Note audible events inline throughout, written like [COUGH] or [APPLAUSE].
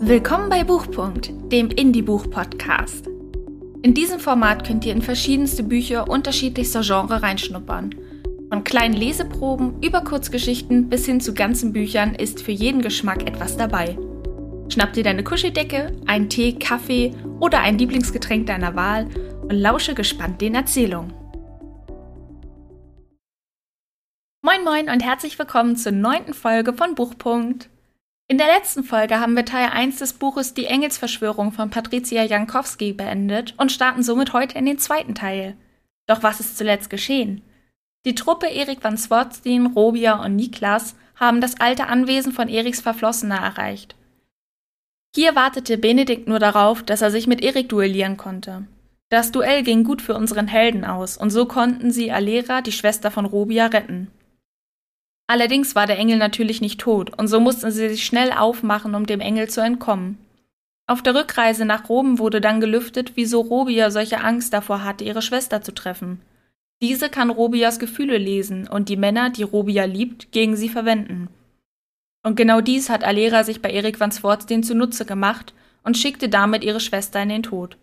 Willkommen bei Buchpunkt, dem Indie-Buch-Podcast. In diesem Format könnt ihr in verschiedenste Bücher unterschiedlichster Genre reinschnuppern. Von kleinen Leseproben über Kurzgeschichten bis hin zu ganzen Büchern ist für jeden Geschmack etwas dabei. Schnapp dir deine Kuscheldecke, einen Tee, Kaffee oder ein Lieblingsgetränk deiner Wahl und lausche gespannt den Erzählungen. Moin Moin und herzlich willkommen zur neunten Folge von Buchpunkt. In der letzten Folge haben wir Teil 1 des Buches Die Engelsverschwörung von Patricia Jankowski beendet und starten somit heute in den zweiten Teil. Doch was ist zuletzt geschehen? Die Truppe Erik van Swartstein, Robia und Niklas haben das alte Anwesen von Eriks Verflossener erreicht. Hier wartete Benedikt nur darauf, dass er sich mit Erik duellieren konnte. Das Duell ging gut für unseren Helden aus und so konnten sie Alera, die Schwester von Robia, retten. Allerdings war der Engel natürlich nicht tot, und so mussten sie sich schnell aufmachen, um dem Engel zu entkommen. Auf der Rückreise nach Rom wurde dann gelüftet, wieso Robia solche Angst davor hatte, ihre Schwester zu treffen. Diese kann Robias Gefühle lesen und die Männer, die Robia liebt, gegen sie verwenden. Und genau dies hat Alera sich bei Erik van Swartstein zunutze gemacht und schickte damit ihre Schwester in den Tod.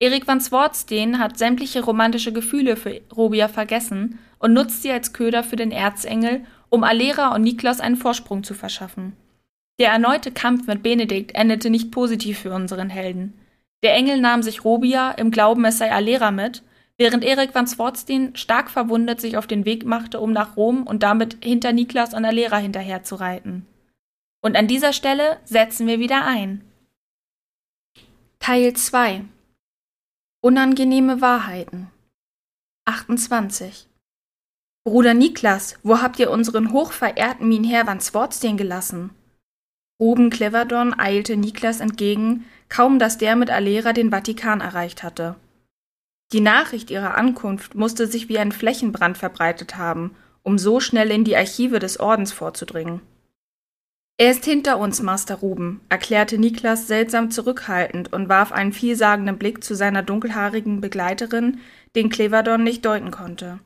Erik van Swartstein hat sämtliche romantische Gefühle für Robia vergessen und nutzt sie als Köder für den Erzengel um Alera und Niklas einen Vorsprung zu verschaffen. Der erneute Kampf mit Benedikt endete nicht positiv für unseren Helden. Der Engel nahm sich Robia im Glauben, es sei Alera mit, während Erik van Swartstein stark verwundet sich auf den Weg machte, um nach Rom und damit hinter Niklas und Alera hinterherzureiten. Und an dieser Stelle setzen wir wieder ein. Teil 2 Unangenehme Wahrheiten 28 Bruder Niklas, wo habt ihr unseren hochverehrten Minherr van Swartstein gelassen? Ruben Cleverdon eilte Niklas entgegen, kaum dass der mit Alera den Vatikan erreicht hatte. Die Nachricht ihrer Ankunft musste sich wie ein Flächenbrand verbreitet haben, um so schnell in die Archive des Ordens vorzudringen. Er ist hinter uns, Master Ruben, erklärte Niklas seltsam zurückhaltend und warf einen vielsagenden Blick zu seiner dunkelhaarigen Begleiterin, den Cleverdon nicht deuten konnte.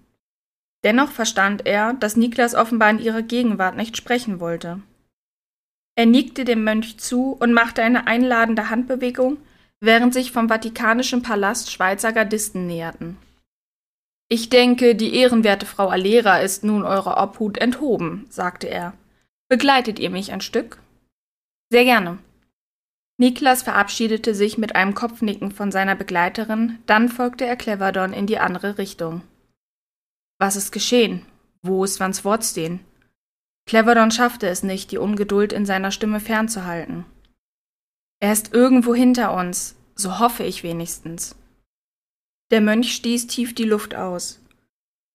Dennoch verstand er, dass Niklas offenbar in ihrer Gegenwart nicht sprechen wollte. Er nickte dem Mönch zu und machte eine einladende Handbewegung, während sich vom Vatikanischen Palast Schweizer Gardisten näherten. Ich denke, die ehrenwerte Frau Alera ist nun eurer Obhut enthoben, sagte er. Begleitet ihr mich ein Stück? Sehr gerne. Niklas verabschiedete sich mit einem Kopfnicken von seiner Begleiterin, dann folgte er Cleverdon in die andere Richtung. Was ist geschehen? Wo ist Van Swartstein? Cleverdon schaffte es nicht, die Ungeduld in seiner Stimme fernzuhalten. Er ist irgendwo hinter uns, so hoffe ich wenigstens. Der Mönch stieß tief die Luft aus.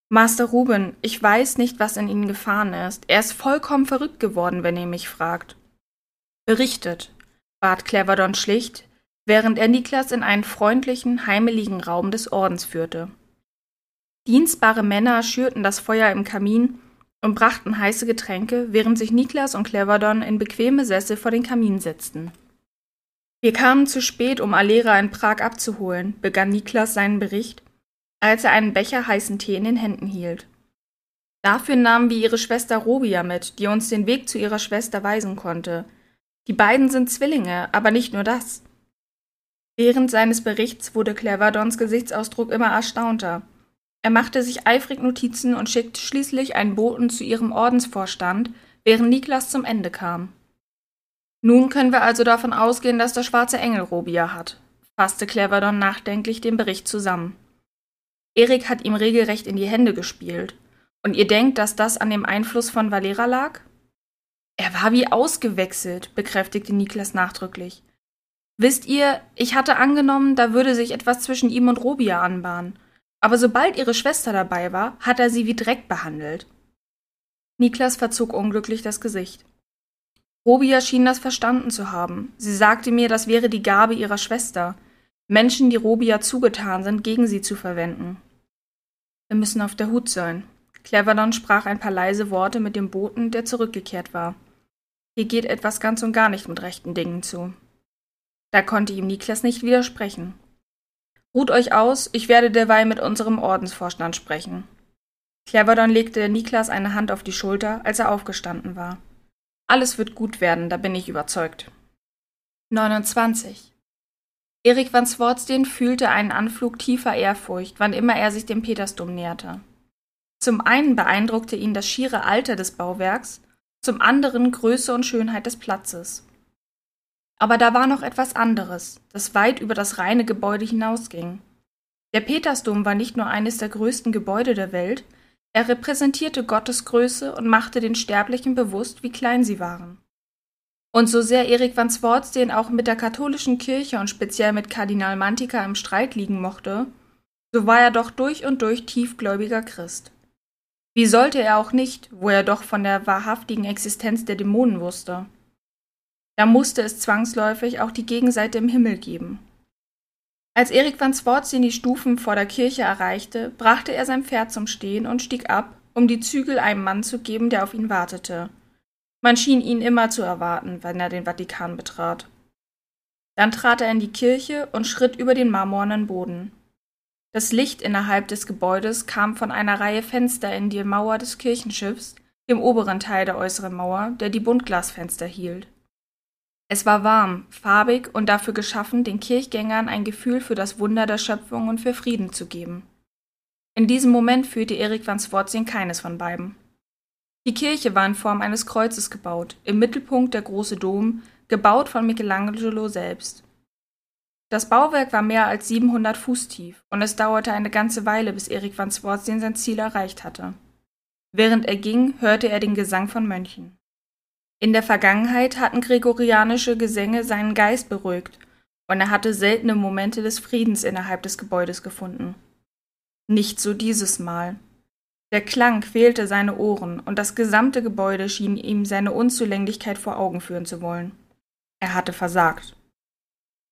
Master Ruben, ich weiß nicht, was in Ihnen gefahren ist. Er ist vollkommen verrückt geworden, wenn ihr mich fragt. Berichtet, bat Cleverdon schlicht, während er Niklas in einen freundlichen, heimeligen Raum des Ordens führte. Dienstbare Männer schürten das Feuer im Kamin und brachten heiße Getränke, während sich Niklas und Cleverdon in bequeme Sessel vor den Kamin setzten. Wir kamen zu spät, um Alera in Prag abzuholen, begann Niklas seinen Bericht, als er einen Becher heißen Tee in den Händen hielt. Dafür nahmen wir ihre Schwester Robia mit, die uns den Weg zu ihrer Schwester weisen konnte. Die beiden sind Zwillinge, aber nicht nur das. Während seines Berichts wurde Cleverdons Gesichtsausdruck immer erstaunter. Er machte sich eifrig Notizen und schickte schließlich einen Boten zu ihrem Ordensvorstand, während Niklas zum Ende kam. Nun können wir also davon ausgehen, dass der schwarze Engel Robia hat, fasste Cleverdon nachdenklich den Bericht zusammen. Erik hat ihm regelrecht in die Hände gespielt. Und ihr denkt, dass das an dem Einfluss von Valera lag? Er war wie ausgewechselt, bekräftigte Niklas nachdrücklich. Wisst ihr, ich hatte angenommen, da würde sich etwas zwischen ihm und Robia anbahnen. Aber sobald ihre Schwester dabei war, hat er sie wie Dreck behandelt. Niklas verzog unglücklich das Gesicht. Robia schien das verstanden zu haben. Sie sagte mir, das wäre die Gabe ihrer Schwester, Menschen, die Robia zugetan sind, gegen sie zu verwenden. Wir müssen auf der Hut sein. Cleverdon sprach ein paar leise Worte mit dem Boten, der zurückgekehrt war. Hier geht etwas ganz und gar nicht mit rechten Dingen zu. Da konnte ihm Niklas nicht widersprechen. Ruht euch aus, ich werde derweil mit unserem Ordensvorstand sprechen. Cleverdon legte Niklas eine Hand auf die Schulter, als er aufgestanden war. Alles wird gut werden, da bin ich überzeugt. 29. Erik van Swartsten fühlte einen Anflug tiefer Ehrfurcht, wann immer er sich dem Petersdom näherte. Zum einen beeindruckte ihn das schiere Alter des Bauwerks, zum anderen Größe und Schönheit des Platzes. Aber da war noch etwas anderes, das weit über das reine Gebäude hinausging. Der Petersdom war nicht nur eines der größten Gebäude der Welt, er repräsentierte Gottes Größe und machte den Sterblichen bewusst, wie klein sie waren. Und so sehr Erik van Swartsten auch mit der katholischen Kirche und speziell mit Kardinal Mantica im Streit liegen mochte, so war er doch durch und durch tiefgläubiger Christ. Wie sollte er auch nicht, wo er doch von der wahrhaftigen Existenz der Dämonen wusste? Da musste es zwangsläufig auch die Gegenseite im Himmel geben. Als Erik van Swartzen die Stufen vor der Kirche erreichte, brachte er sein Pferd zum Stehen und stieg ab, um die Zügel einem Mann zu geben, der auf ihn wartete. Man schien ihn immer zu erwarten, wenn er den Vatikan betrat. Dann trat er in die Kirche und schritt über den marmornen Boden. Das Licht innerhalb des Gebäudes kam von einer Reihe Fenster in die Mauer des Kirchenschiffs, dem oberen Teil der äußeren Mauer, der die Buntglasfenster hielt. Es war warm, farbig und dafür geschaffen, den Kirchgängern ein Gefühl für das Wunder der Schöpfung und für Frieden zu geben. In diesem Moment fühlte Erik van Swartzing keines von beiden. Die Kirche war in Form eines Kreuzes gebaut, im Mittelpunkt der große Dom, gebaut von Michelangelo selbst. Das Bauwerk war mehr als 700 Fuß tief und es dauerte eine ganze Weile, bis Erik van Swartzen sein Ziel erreicht hatte. Während er ging, hörte er den Gesang von Mönchen. In der Vergangenheit hatten gregorianische Gesänge seinen Geist beruhigt und er hatte seltene Momente des Friedens innerhalb des Gebäudes gefunden. Nicht so dieses Mal. Der Klang quälte seine Ohren und das gesamte Gebäude schien ihm seine Unzulänglichkeit vor Augen führen zu wollen. Er hatte versagt.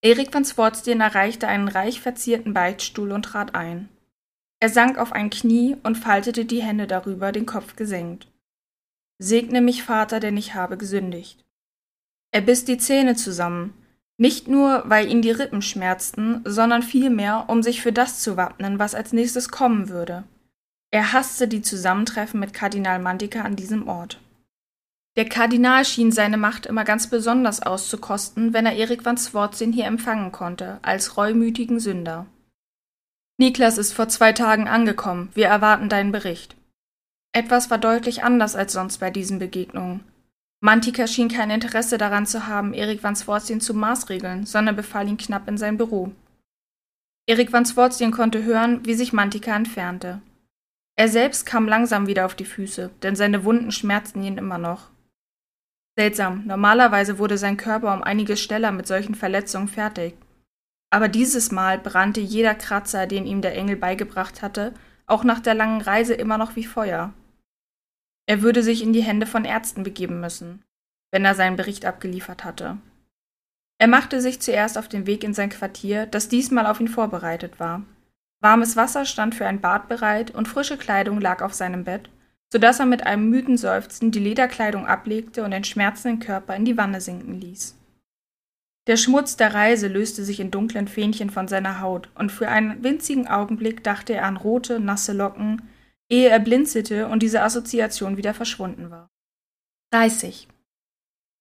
Erik van Swartsten erreichte einen reich verzierten Beichtstuhl und trat ein. Er sank auf ein Knie und faltete die Hände darüber, den Kopf gesenkt. Segne mich, Vater, denn ich habe gesündigt. Er biss die Zähne zusammen, nicht nur, weil ihn die Rippen schmerzten, sondern vielmehr, um sich für das zu wappnen, was als nächstes kommen würde. Er hasste die Zusammentreffen mit Kardinal Mantica an diesem Ort. Der Kardinal schien seine Macht immer ganz besonders auszukosten, wenn er Erik van Swartzen hier empfangen konnte, als reumütigen Sünder. Niklas ist vor zwei Tagen angekommen, wir erwarten deinen Bericht. Etwas war deutlich anders als sonst bei diesen Begegnungen. Mantika schien kein Interesse daran zu haben, Erik van Swartzen zu maßregeln, sondern befahl ihn knapp in sein Büro. Erik van Swartzen konnte hören, wie sich Mantika entfernte. Er selbst kam langsam wieder auf die Füße, denn seine Wunden schmerzten ihn immer noch. Seltsam, normalerweise wurde sein Körper um einiges schneller mit solchen Verletzungen fertig. Aber dieses Mal brannte jeder Kratzer, den ihm der Engel beigebracht hatte, auch nach der langen Reise immer noch wie Feuer. Er würde sich in die Hände von Ärzten begeben müssen, wenn er seinen Bericht abgeliefert hatte. Er machte sich zuerst auf den Weg in sein Quartier, das diesmal auf ihn vorbereitet war. Warmes Wasser stand für ein Bad bereit und frische Kleidung lag auf seinem Bett, so dass er mit einem müden Seufzen die Lederkleidung ablegte und den schmerzenden Körper in die Wanne sinken ließ. Der Schmutz der Reise löste sich in dunklen Fähnchen von seiner Haut, und für einen winzigen Augenblick dachte er an rote, nasse Locken, ehe er blinzelte und diese Assoziation wieder verschwunden war. 30.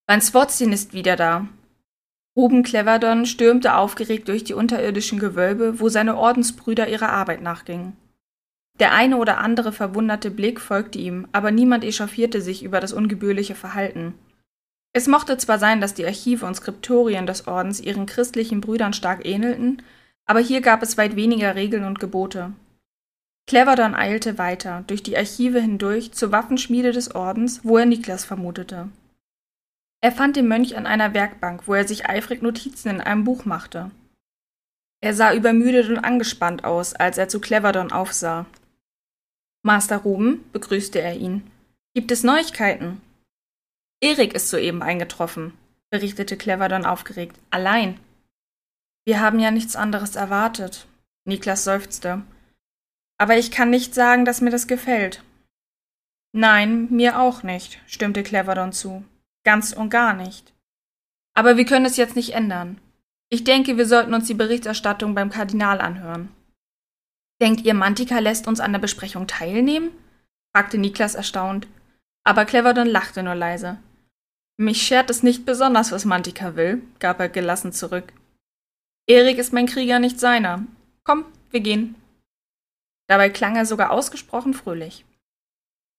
Van Swotzin ist wieder da. Ruben Cleverdon stürmte aufgeregt durch die unterirdischen Gewölbe, wo seine Ordensbrüder ihrer Arbeit nachgingen. Der eine oder andere verwunderte Blick folgte ihm, aber niemand echauffierte sich über das ungebührliche Verhalten. Es mochte zwar sein, dass die Archive und Skriptorien des Ordens ihren christlichen Brüdern stark ähnelten, aber hier gab es weit weniger Regeln und Gebote. Cleverdon eilte weiter, durch die Archive hindurch, zur Waffenschmiede des Ordens, wo er Niklas vermutete. Er fand den Mönch an einer Werkbank, wo er sich eifrig Notizen in einem Buch machte. Er sah übermüdet und angespannt aus, als er zu Cleverdon aufsah. Master Ruben, begrüßte er ihn. Gibt es Neuigkeiten? Erik ist soeben eingetroffen, berichtete Cleverdon aufgeregt. Allein. Wir haben ja nichts anderes erwartet. Niklas seufzte. Aber ich kann nicht sagen, dass mir das gefällt. Nein, mir auch nicht, stimmte Cleverdon zu. Ganz und gar nicht. Aber wir können es jetzt nicht ändern. Ich denke, wir sollten uns die Berichterstattung beim Kardinal anhören. Denkt ihr, Mantika lässt uns an der Besprechung teilnehmen? fragte Niklas erstaunt. Aber Cleverdon lachte nur leise. Mich schert es nicht besonders, was Mantika will, gab er gelassen zurück. Erik ist mein Krieger, nicht seiner. Komm, wir gehen. Dabei klang er sogar ausgesprochen fröhlich.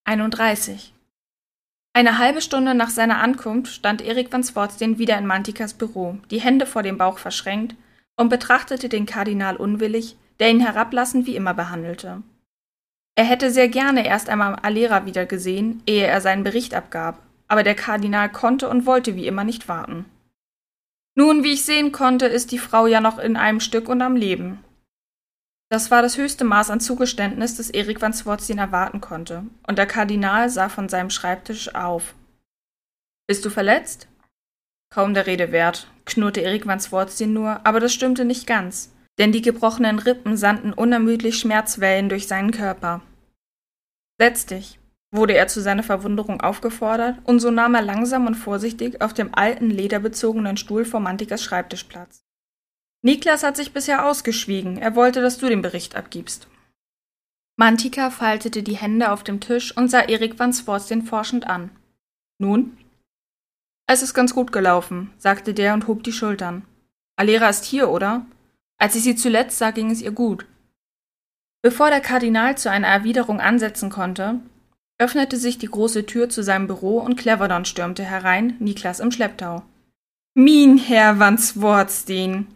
31. Eine halbe Stunde nach seiner Ankunft stand Erik van Swartstein wieder in Mantikas Büro, die Hände vor dem Bauch verschränkt, und betrachtete den Kardinal unwillig, der ihn herablassend wie immer behandelte. Er hätte sehr gerne erst einmal Alera wiedergesehen, ehe er seinen Bericht abgab, aber der Kardinal konnte und wollte wie immer nicht warten. Nun, wie ich sehen konnte, ist die Frau ja noch in einem Stück und am Leben. Das war das höchste Maß an Zugeständnis, das Erik van Swartstein erwarten konnte, und der Kardinal sah von seinem Schreibtisch auf. Bist du verletzt? Kaum der Rede wert, knurrte Erik van Swartstein nur, aber das stimmte nicht ganz, denn die gebrochenen Rippen sandten unermüdlich Schmerzwellen durch seinen Körper. Setz dich, wurde er zu seiner Verwunderung aufgefordert, und so nahm er langsam und vorsichtig auf dem alten, lederbezogenen Stuhl vor Mantikas Schreibtisch Platz. Niklas hat sich bisher ausgeschwiegen, er wollte, dass du den Bericht abgibst. Mantika faltete die Hände auf dem Tisch und sah Erik van Swartstein forschend an. Nun? Es ist ganz gut gelaufen, sagte der und hob die Schultern. Alera ist hier, oder? Als ich sie zuletzt sah, ging es ihr gut. Bevor der Kardinal zu einer Erwiderung ansetzen konnte, öffnete sich die große Tür zu seinem Büro und Cleverdon stürmte herein, Niklas im Schlepptau. Min Herr van Swartstein!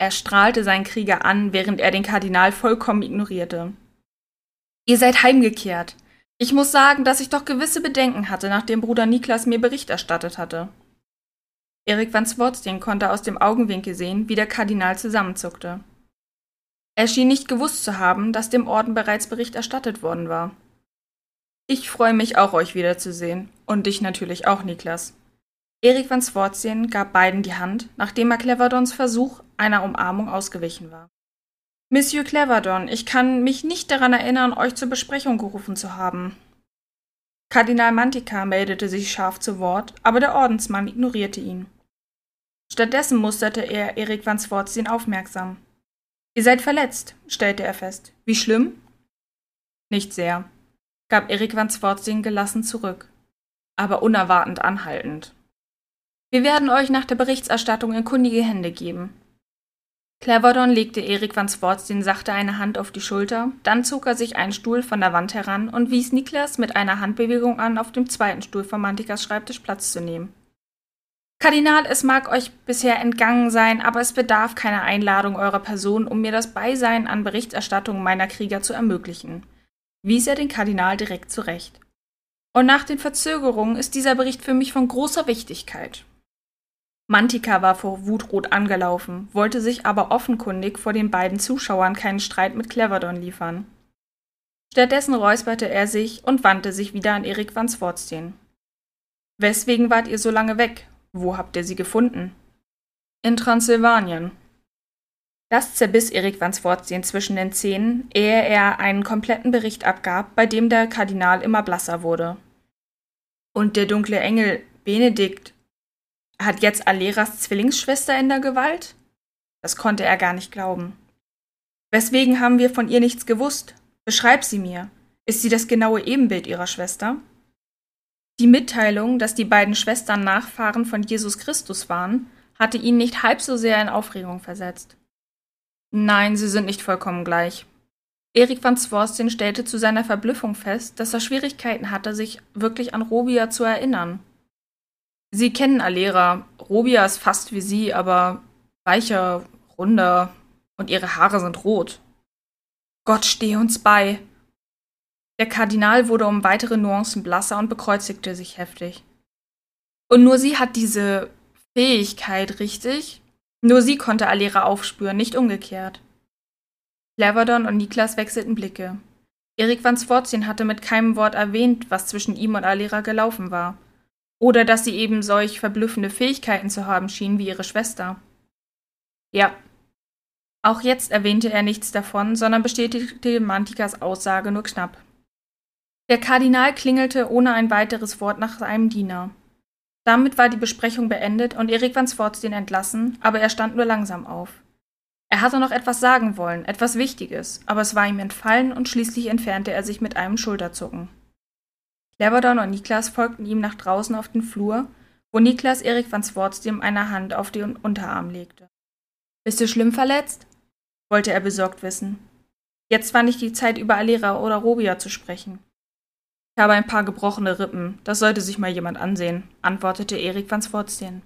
Er strahlte seinen Krieger an, während er den Kardinal vollkommen ignorierte. Ihr seid heimgekehrt. Ich muss sagen, dass ich doch gewisse Bedenken hatte, nachdem Bruder Niklas mir Bericht erstattet hatte. Erik van Swartstein konnte aus dem Augenwinkel sehen, wie der Kardinal zusammenzuckte. Er schien nicht gewusst zu haben, dass dem Orden bereits Bericht erstattet worden war. Ich freue mich auch, euch wiederzusehen. Und dich natürlich auch, Niklas. Erik van Swartien gab beiden die Hand, nachdem er Cleverdons Versuch einer Umarmung ausgewichen war. Monsieur Cleverdon, ich kann mich nicht daran erinnern, euch zur Besprechung gerufen zu haben. Kardinal Mantica meldete sich scharf zu Wort, aber der Ordensmann ignorierte ihn. Stattdessen musterte er Erik van Swartien aufmerksam. Ihr seid verletzt, stellte er fest. Wie schlimm? Nicht sehr gab Erik van Swartzing gelassen zurück, aber unerwartend anhaltend. Wir werden euch nach der Berichterstattung in kundige Hände geben. Cleverdon legte Erik van Swartzin sachte eine Hand auf die Schulter, dann zog er sich einen Stuhl von der Wand heran und wies Niklas mit einer Handbewegung an, auf dem zweiten Stuhl von Mantikas Schreibtisch Platz zu nehmen. Kardinal, es mag euch bisher entgangen sein, aber es bedarf keiner Einladung eurer Person, um mir das Beisein an Berichterstattungen meiner Krieger zu ermöglichen wies er den Kardinal direkt zurecht. Und nach den Verzögerungen ist dieser Bericht für mich von großer Wichtigkeit. Mantika war vor Wut rot angelaufen, wollte sich aber offenkundig vor den beiden Zuschauern keinen Streit mit Cleverdon liefern. Stattdessen räusperte er sich und wandte sich wieder an Erik van Swartstein. Weswegen wart ihr so lange weg? Wo habt ihr sie gefunden? In Transsilvanien, das zerbiss Erik van Swartstein zwischen den Zähnen, ehe er einen kompletten Bericht abgab, bei dem der Kardinal immer blasser wurde. Und der dunkle Engel Benedikt hat jetzt Aleras Zwillingsschwester in der Gewalt? Das konnte er gar nicht glauben. Weswegen haben wir von ihr nichts gewusst? Beschreib sie mir. Ist sie das genaue Ebenbild ihrer Schwester? Die Mitteilung, dass die beiden Schwestern Nachfahren von Jesus Christus waren, hatte ihn nicht halb so sehr in Aufregung versetzt. Nein, sie sind nicht vollkommen gleich. Erik van Swarsten stellte zu seiner Verblüffung fest, dass er Schwierigkeiten hatte, sich wirklich an Robia zu erinnern. Sie kennen Alera. Robia ist fast wie sie, aber weicher, runder und ihre Haare sind rot. Gott stehe uns bei. Der Kardinal wurde um weitere Nuancen blasser und bekreuzigte sich heftig. Und nur sie hat diese Fähigkeit, richtig? Nur sie konnte Alera aufspüren, nicht umgekehrt. Laverdon und Niklas wechselten Blicke. Erik van Swartien hatte mit keinem Wort erwähnt, was zwischen ihm und Alera gelaufen war. Oder dass sie eben solch verblüffende Fähigkeiten zu haben schien wie ihre Schwester. Ja. Auch jetzt erwähnte er nichts davon, sondern bestätigte Mantikas Aussage nur knapp. Der Kardinal klingelte ohne ein weiteres Wort nach seinem Diener. Damit war die Besprechung beendet und Erik van Swartstein entlassen, aber er stand nur langsam auf. Er hatte noch etwas sagen wollen, etwas Wichtiges, aber es war ihm entfallen und schließlich entfernte er sich mit einem Schulterzucken. Cleverdon und Niklas folgten ihm nach draußen auf den Flur, wo Niklas Erik van Swartsdem eine Hand auf den Unterarm legte. Bist du schlimm verletzt? wollte er besorgt wissen. Jetzt war nicht die Zeit, über Alera oder Robia zu sprechen. Ich habe ein paar gebrochene Rippen, das sollte sich mal jemand ansehen, antwortete Erik van Swartsdem.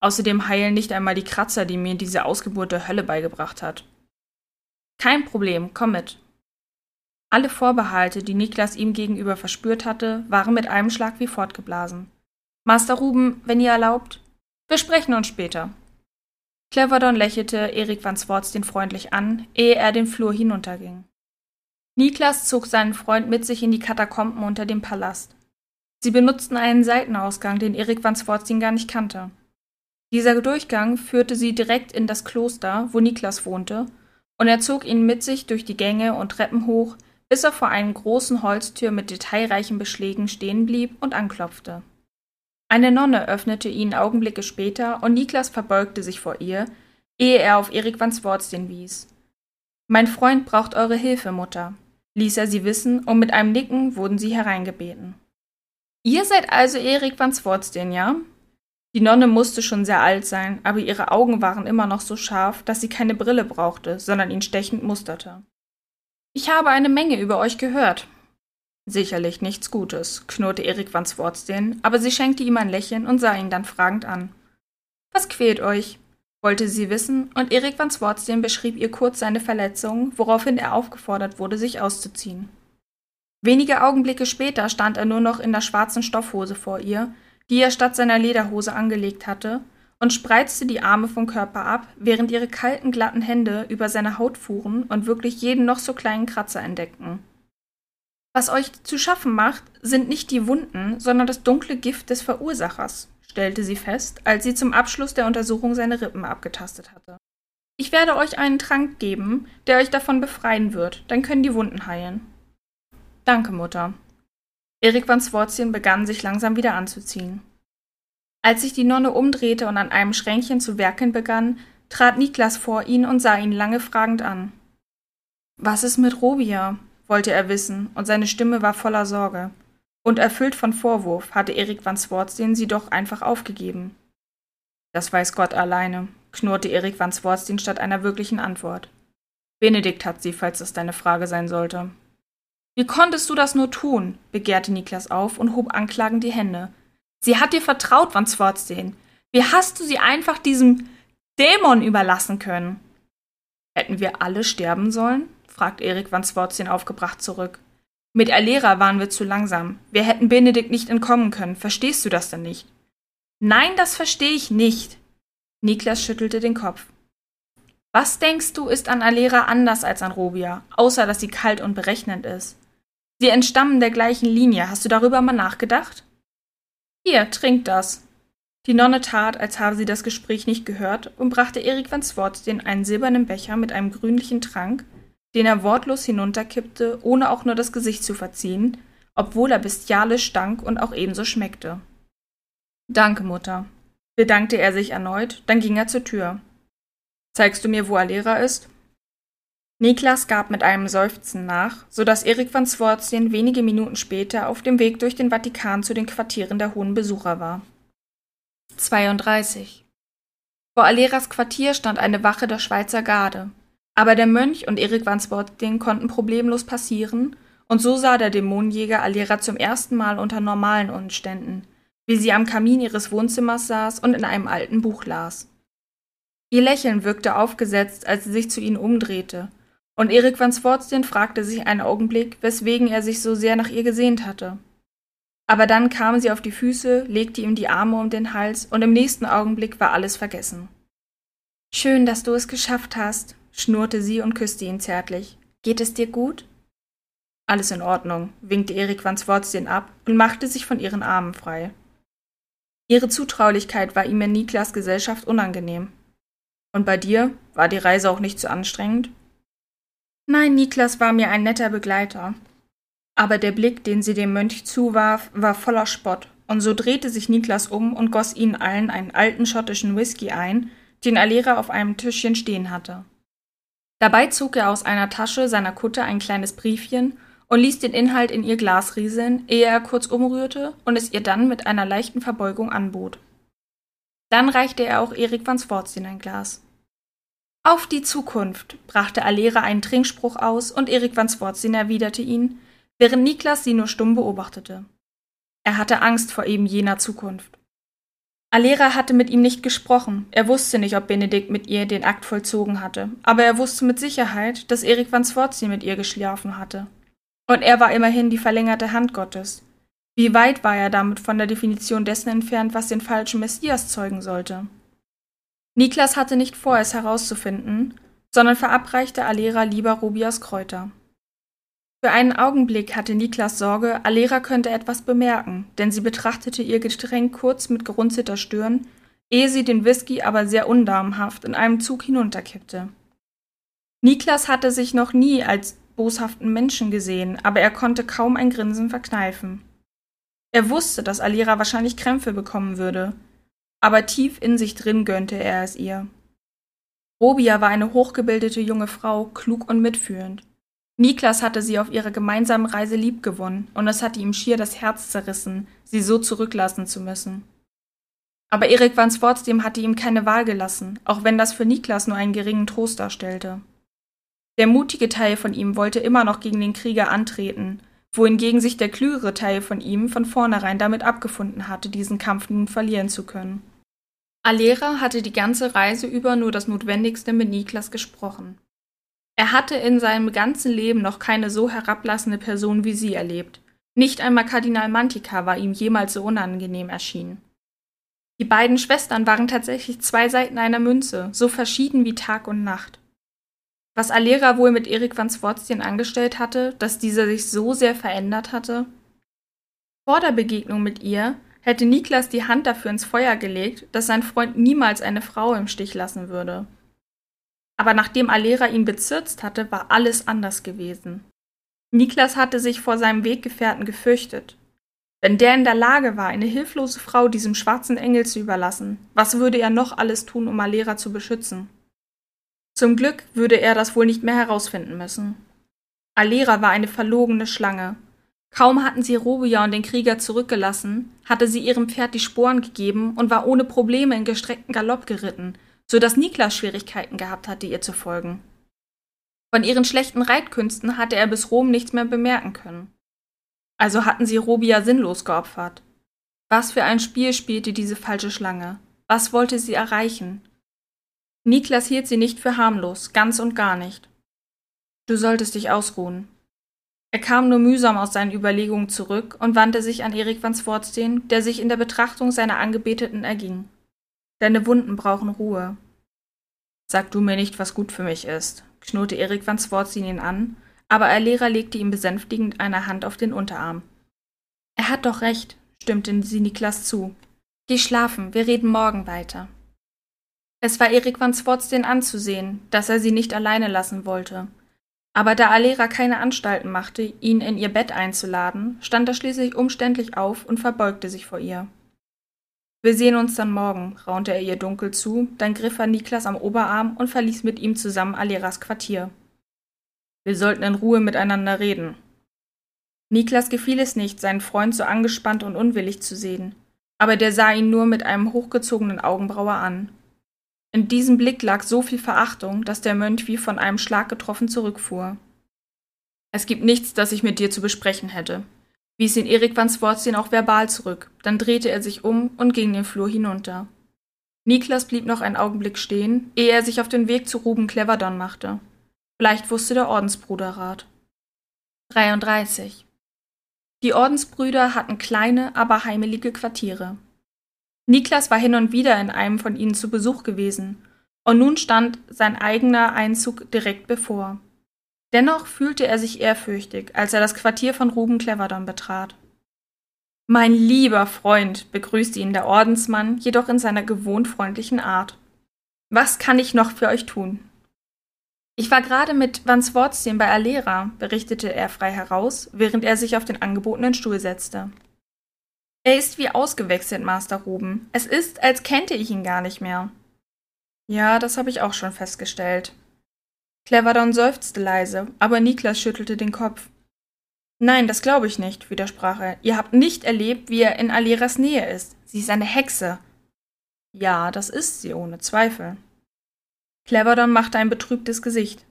Außerdem heilen nicht einmal die Kratzer, die mir diese Ausgeburt der Hölle beigebracht hat. Kein Problem, komm mit. Alle Vorbehalte, die Niklas ihm gegenüber verspürt hatte, waren mit einem Schlag wie fortgeblasen. Master Ruben, wenn ihr erlaubt, wir sprechen uns später. Cleverdon lächelte Erik van den freundlich an, ehe er den Flur hinunterging. Niklas zog seinen Freund mit sich in die Katakomben unter dem Palast. Sie benutzten einen Seitenausgang, den Erik van Swartzen gar nicht kannte. Dieser Durchgang führte sie direkt in das Kloster, wo Niklas wohnte, und er zog ihn mit sich durch die Gänge und Treppen hoch, bis er vor einer großen Holztür mit detailreichen Beschlägen stehen blieb und anklopfte. Eine Nonne öffnete ihn Augenblicke später und Niklas verbeugte sich vor ihr, ehe er auf Erik van Swartzen wies. Mein Freund braucht eure Hilfe, Mutter, ließ er sie wissen, und mit einem Nicken wurden sie hereingebeten. Ihr seid also Erik van Swartzen, ja? Die Nonne musste schon sehr alt sein, aber ihre Augen waren immer noch so scharf, dass sie keine Brille brauchte, sondern ihn stechend musterte. Ich habe eine Menge über euch gehört. Sicherlich nichts Gutes, knurrte Erik van Swartzen, aber sie schenkte ihm ein Lächeln und sah ihn dann fragend an. Was quält euch? wollte sie wissen, und Erik van Swartzen beschrieb ihr kurz seine Verletzung, woraufhin er aufgefordert wurde, sich auszuziehen. Wenige Augenblicke später stand er nur noch in der schwarzen Stoffhose vor ihr, die er statt seiner Lederhose angelegt hatte, und spreizte die Arme vom Körper ab, während ihre kalten, glatten Hände über seine Haut fuhren und wirklich jeden noch so kleinen Kratzer entdeckten. Was euch zu schaffen macht, sind nicht die Wunden, sondern das dunkle Gift des Verursachers, stellte sie fest, als sie zum Abschluss der Untersuchung seine Rippen abgetastet hatte. Ich werde euch einen Trank geben, der euch davon befreien wird, dann können die Wunden heilen. Danke, Mutter, Erik van Swartien begann sich langsam wieder anzuziehen. Als sich die Nonne umdrehte und an einem Schränkchen zu werkeln begann, trat Niklas vor ihn und sah ihn lange fragend an. Was ist mit Robia? wollte er wissen, und seine Stimme war voller Sorge. Und erfüllt von Vorwurf hatte Erik van Swartien sie doch einfach aufgegeben. Das weiß Gott alleine, knurrte Erik van Swartien statt einer wirklichen Antwort. Benedikt hat sie, falls das deine Frage sein sollte. Wie konntest du das nur tun? begehrte Niklas auf und hob anklagend die Hände. Sie hat dir vertraut, Van Swartzen. Wie hast du sie einfach diesem Dämon überlassen können? Hätten wir alle sterben sollen? fragt Erik Van Swartzen aufgebracht zurück. Mit Alera waren wir zu langsam. Wir hätten Benedikt nicht entkommen können. Verstehst du das denn nicht? Nein, das verstehe ich nicht. Niklas schüttelte den Kopf. Was denkst du, ist an Alera anders als an Robia, außer dass sie kalt und berechnend ist? Sie entstammen der gleichen Linie. Hast du darüber mal nachgedacht? Hier, trink das. Die Nonne tat, als habe sie das Gespräch nicht gehört und brachte Erik van den einen silbernen Becher mit einem grünlichen Trank, den er wortlos hinunterkippte, ohne auch nur das Gesicht zu verziehen, obwohl er bestialisch stank und auch ebenso schmeckte. Danke, Mutter, bedankte er sich erneut, dann ging er zur Tür. Zeigst du mir, wo Alera ist? Niklas gab mit einem Seufzen nach, so dass Erik van Swartien wenige Minuten später auf dem Weg durch den Vatikan zu den Quartieren der hohen Besucher war. 32. Vor Aleras Quartier stand eine Wache der Schweizer Garde, aber der Mönch und Erik van Swartien konnten problemlos passieren, und so sah der Dämonenjäger Alera zum ersten Mal unter normalen Umständen, wie sie am Kamin ihres Wohnzimmers saß und in einem alten Buch las. Ihr Lächeln wirkte aufgesetzt, als sie sich zu ihnen umdrehte, und Erik van Swartzen fragte sich einen Augenblick, weswegen er sich so sehr nach ihr gesehnt hatte. Aber dann kam sie auf die Füße, legte ihm die Arme um den Hals, und im nächsten Augenblick war alles vergessen. Schön, dass du es geschafft hast, schnurrte sie und küsste ihn zärtlich. Geht es dir gut? Alles in Ordnung, winkte Erik van Swartzen ab und machte sich von ihren Armen frei. Ihre Zutraulichkeit war ihm in Niklas Gesellschaft unangenehm. Und bei dir war die Reise auch nicht zu anstrengend? Nein, Niklas war mir ein netter Begleiter. Aber der Blick, den sie dem Mönch zuwarf, war voller Spott, und so drehte sich Niklas um und goss ihnen allen einen alten schottischen Whisky ein, den Alera auf einem Tischchen stehen hatte. Dabei zog er aus einer Tasche seiner Kutte ein kleines Briefchen und ließ den Inhalt in ihr Glas rieseln, ehe er kurz umrührte und es ihr dann mit einer leichten Verbeugung anbot. Dann reichte er auch Erik van Swartien ein Glas. Auf die Zukunft, brachte Alera einen Trinkspruch aus und Erik van Swartien erwiderte ihn, während Niklas sie nur stumm beobachtete. Er hatte Angst vor eben jener Zukunft. Alera hatte mit ihm nicht gesprochen. Er wusste nicht, ob Benedikt mit ihr den Akt vollzogen hatte, aber er wusste mit Sicherheit, dass Erik van Swartien mit ihr geschlafen hatte. Und er war immerhin die verlängerte Hand Gottes. Wie weit war er damit von der Definition dessen entfernt, was den falschen Messias zeugen sollte? Niklas hatte nicht vor, es herauszufinden, sondern verabreichte Alera lieber Rubias Kräuter. Für einen Augenblick hatte Niklas Sorge, Alera könnte etwas bemerken, denn sie betrachtete ihr Getränk kurz mit gerunzelter Stirn, ehe sie den Whisky aber sehr undamenhaft in einem Zug hinunterkippte. Niklas hatte sich noch nie als boshaften Menschen gesehen, aber er konnte kaum ein Grinsen verkneifen. Er wusste, dass Alera wahrscheinlich Krämpfe bekommen würde, aber tief in sich drin gönnte er es ihr. Robia war eine hochgebildete junge Frau, klug und mitfühlend. Niklas hatte sie auf ihrer gemeinsamen Reise liebgewonnen, und es hatte ihm schier das Herz zerrissen, sie so zurücklassen zu müssen. Aber Erik van Swartsdem hatte ihm keine Wahl gelassen, auch wenn das für Niklas nur einen geringen Trost darstellte. Der mutige Teil von ihm wollte immer noch gegen den Krieger antreten, wohingegen sich der klügere Teil von ihm von vornherein damit abgefunden hatte, diesen Kampf nun verlieren zu können. Alera hatte die ganze Reise über nur das Notwendigste mit Niklas gesprochen. Er hatte in seinem ganzen Leben noch keine so herablassende Person wie sie erlebt. Nicht einmal Kardinal Mantica war ihm jemals so unangenehm erschienen. Die beiden Schwestern waren tatsächlich zwei Seiten einer Münze, so verschieden wie Tag und Nacht. Was Alera wohl mit Erik van Swartstien angestellt hatte, dass dieser sich so sehr verändert hatte? Vor der Begegnung mit ihr hätte Niklas die Hand dafür ins Feuer gelegt, dass sein Freund niemals eine Frau im Stich lassen würde. Aber nachdem Alera ihn bezirzt hatte, war alles anders gewesen. Niklas hatte sich vor seinem Weggefährten gefürchtet. Wenn der in der Lage war, eine hilflose Frau diesem schwarzen Engel zu überlassen, was würde er noch alles tun, um Alera zu beschützen? Zum Glück würde er das wohl nicht mehr herausfinden müssen. Alera war eine verlogene Schlange. Kaum hatten sie Robia und den Krieger zurückgelassen, hatte sie ihrem Pferd die Sporen gegeben und war ohne Probleme in gestreckten Galopp geritten, so dass Niklas Schwierigkeiten gehabt hatte, ihr zu folgen. Von ihren schlechten Reitkünsten hatte er bis Rom nichts mehr bemerken können. Also hatten sie Robia sinnlos geopfert. Was für ein Spiel spielte diese falsche Schlange? Was wollte sie erreichen? Niklas hielt sie nicht für harmlos, ganz und gar nicht. Du solltest dich ausruhen. Er kam nur mühsam aus seinen Überlegungen zurück und wandte sich an Erik van Swartstein, der sich in der Betrachtung seiner Angebeteten erging. Deine Wunden brauchen Ruhe. Sag du mir nicht, was gut für mich ist, knurrte Erik van Swartzin ihn an, aber Alera legte ihm besänftigend eine Hand auf den Unterarm. Er hat doch recht, stimmte sie Niklas zu. Geh schlafen, wir reden morgen weiter. Es war Erik van Swartzin anzusehen, dass er sie nicht alleine lassen wollte. Aber da Alera keine Anstalten machte, ihn in ihr Bett einzuladen, stand er schließlich umständlich auf und verbeugte sich vor ihr. Wir sehen uns dann morgen, raunte er ihr dunkel zu, dann griff er Niklas am Oberarm und verließ mit ihm zusammen Aleras Quartier. Wir sollten in Ruhe miteinander reden. Niklas gefiel es nicht, seinen Freund so angespannt und unwillig zu sehen, aber der sah ihn nur mit einem hochgezogenen Augenbraue an. In diesem Blick lag so viel Verachtung, dass der Mönch wie von einem Schlag getroffen zurückfuhr. Es gibt nichts, das ich mit dir zu besprechen hätte, wies ihn Erik van Swartien auch verbal zurück, dann drehte er sich um und ging den Flur hinunter. Niklas blieb noch einen Augenblick stehen, ehe er sich auf den Weg zu Ruben Cleverdon machte. Vielleicht wusste der Ordensbruder Rat. 33. Die Ordensbrüder hatten kleine, aber heimelige Quartiere. Niklas war hin und wieder in einem von ihnen zu Besuch gewesen, und nun stand sein eigener Einzug direkt bevor. Dennoch fühlte er sich ehrfürchtig, als er das Quartier von Ruben Cleverdon betrat. Mein lieber Freund, begrüßte ihn der Ordensmann, jedoch in seiner gewohnt freundlichen Art. Was kann ich noch für euch tun? Ich war gerade mit Van Swartstein bei Alera, berichtete er frei heraus, während er sich auf den angebotenen Stuhl setzte. Er ist wie ausgewechselt, Master Ruben. Es ist, als kennte ich ihn gar nicht mehr. Ja, das habe ich auch schon festgestellt, Cleverdon seufzte leise, aber Niklas schüttelte den Kopf. Nein, das glaube ich nicht, widersprach er. Ihr habt nicht erlebt, wie er in Aleras Nähe ist. Sie ist eine Hexe. Ja, das ist sie, ohne Zweifel. Cleverdon machte ein betrübtes Gesicht.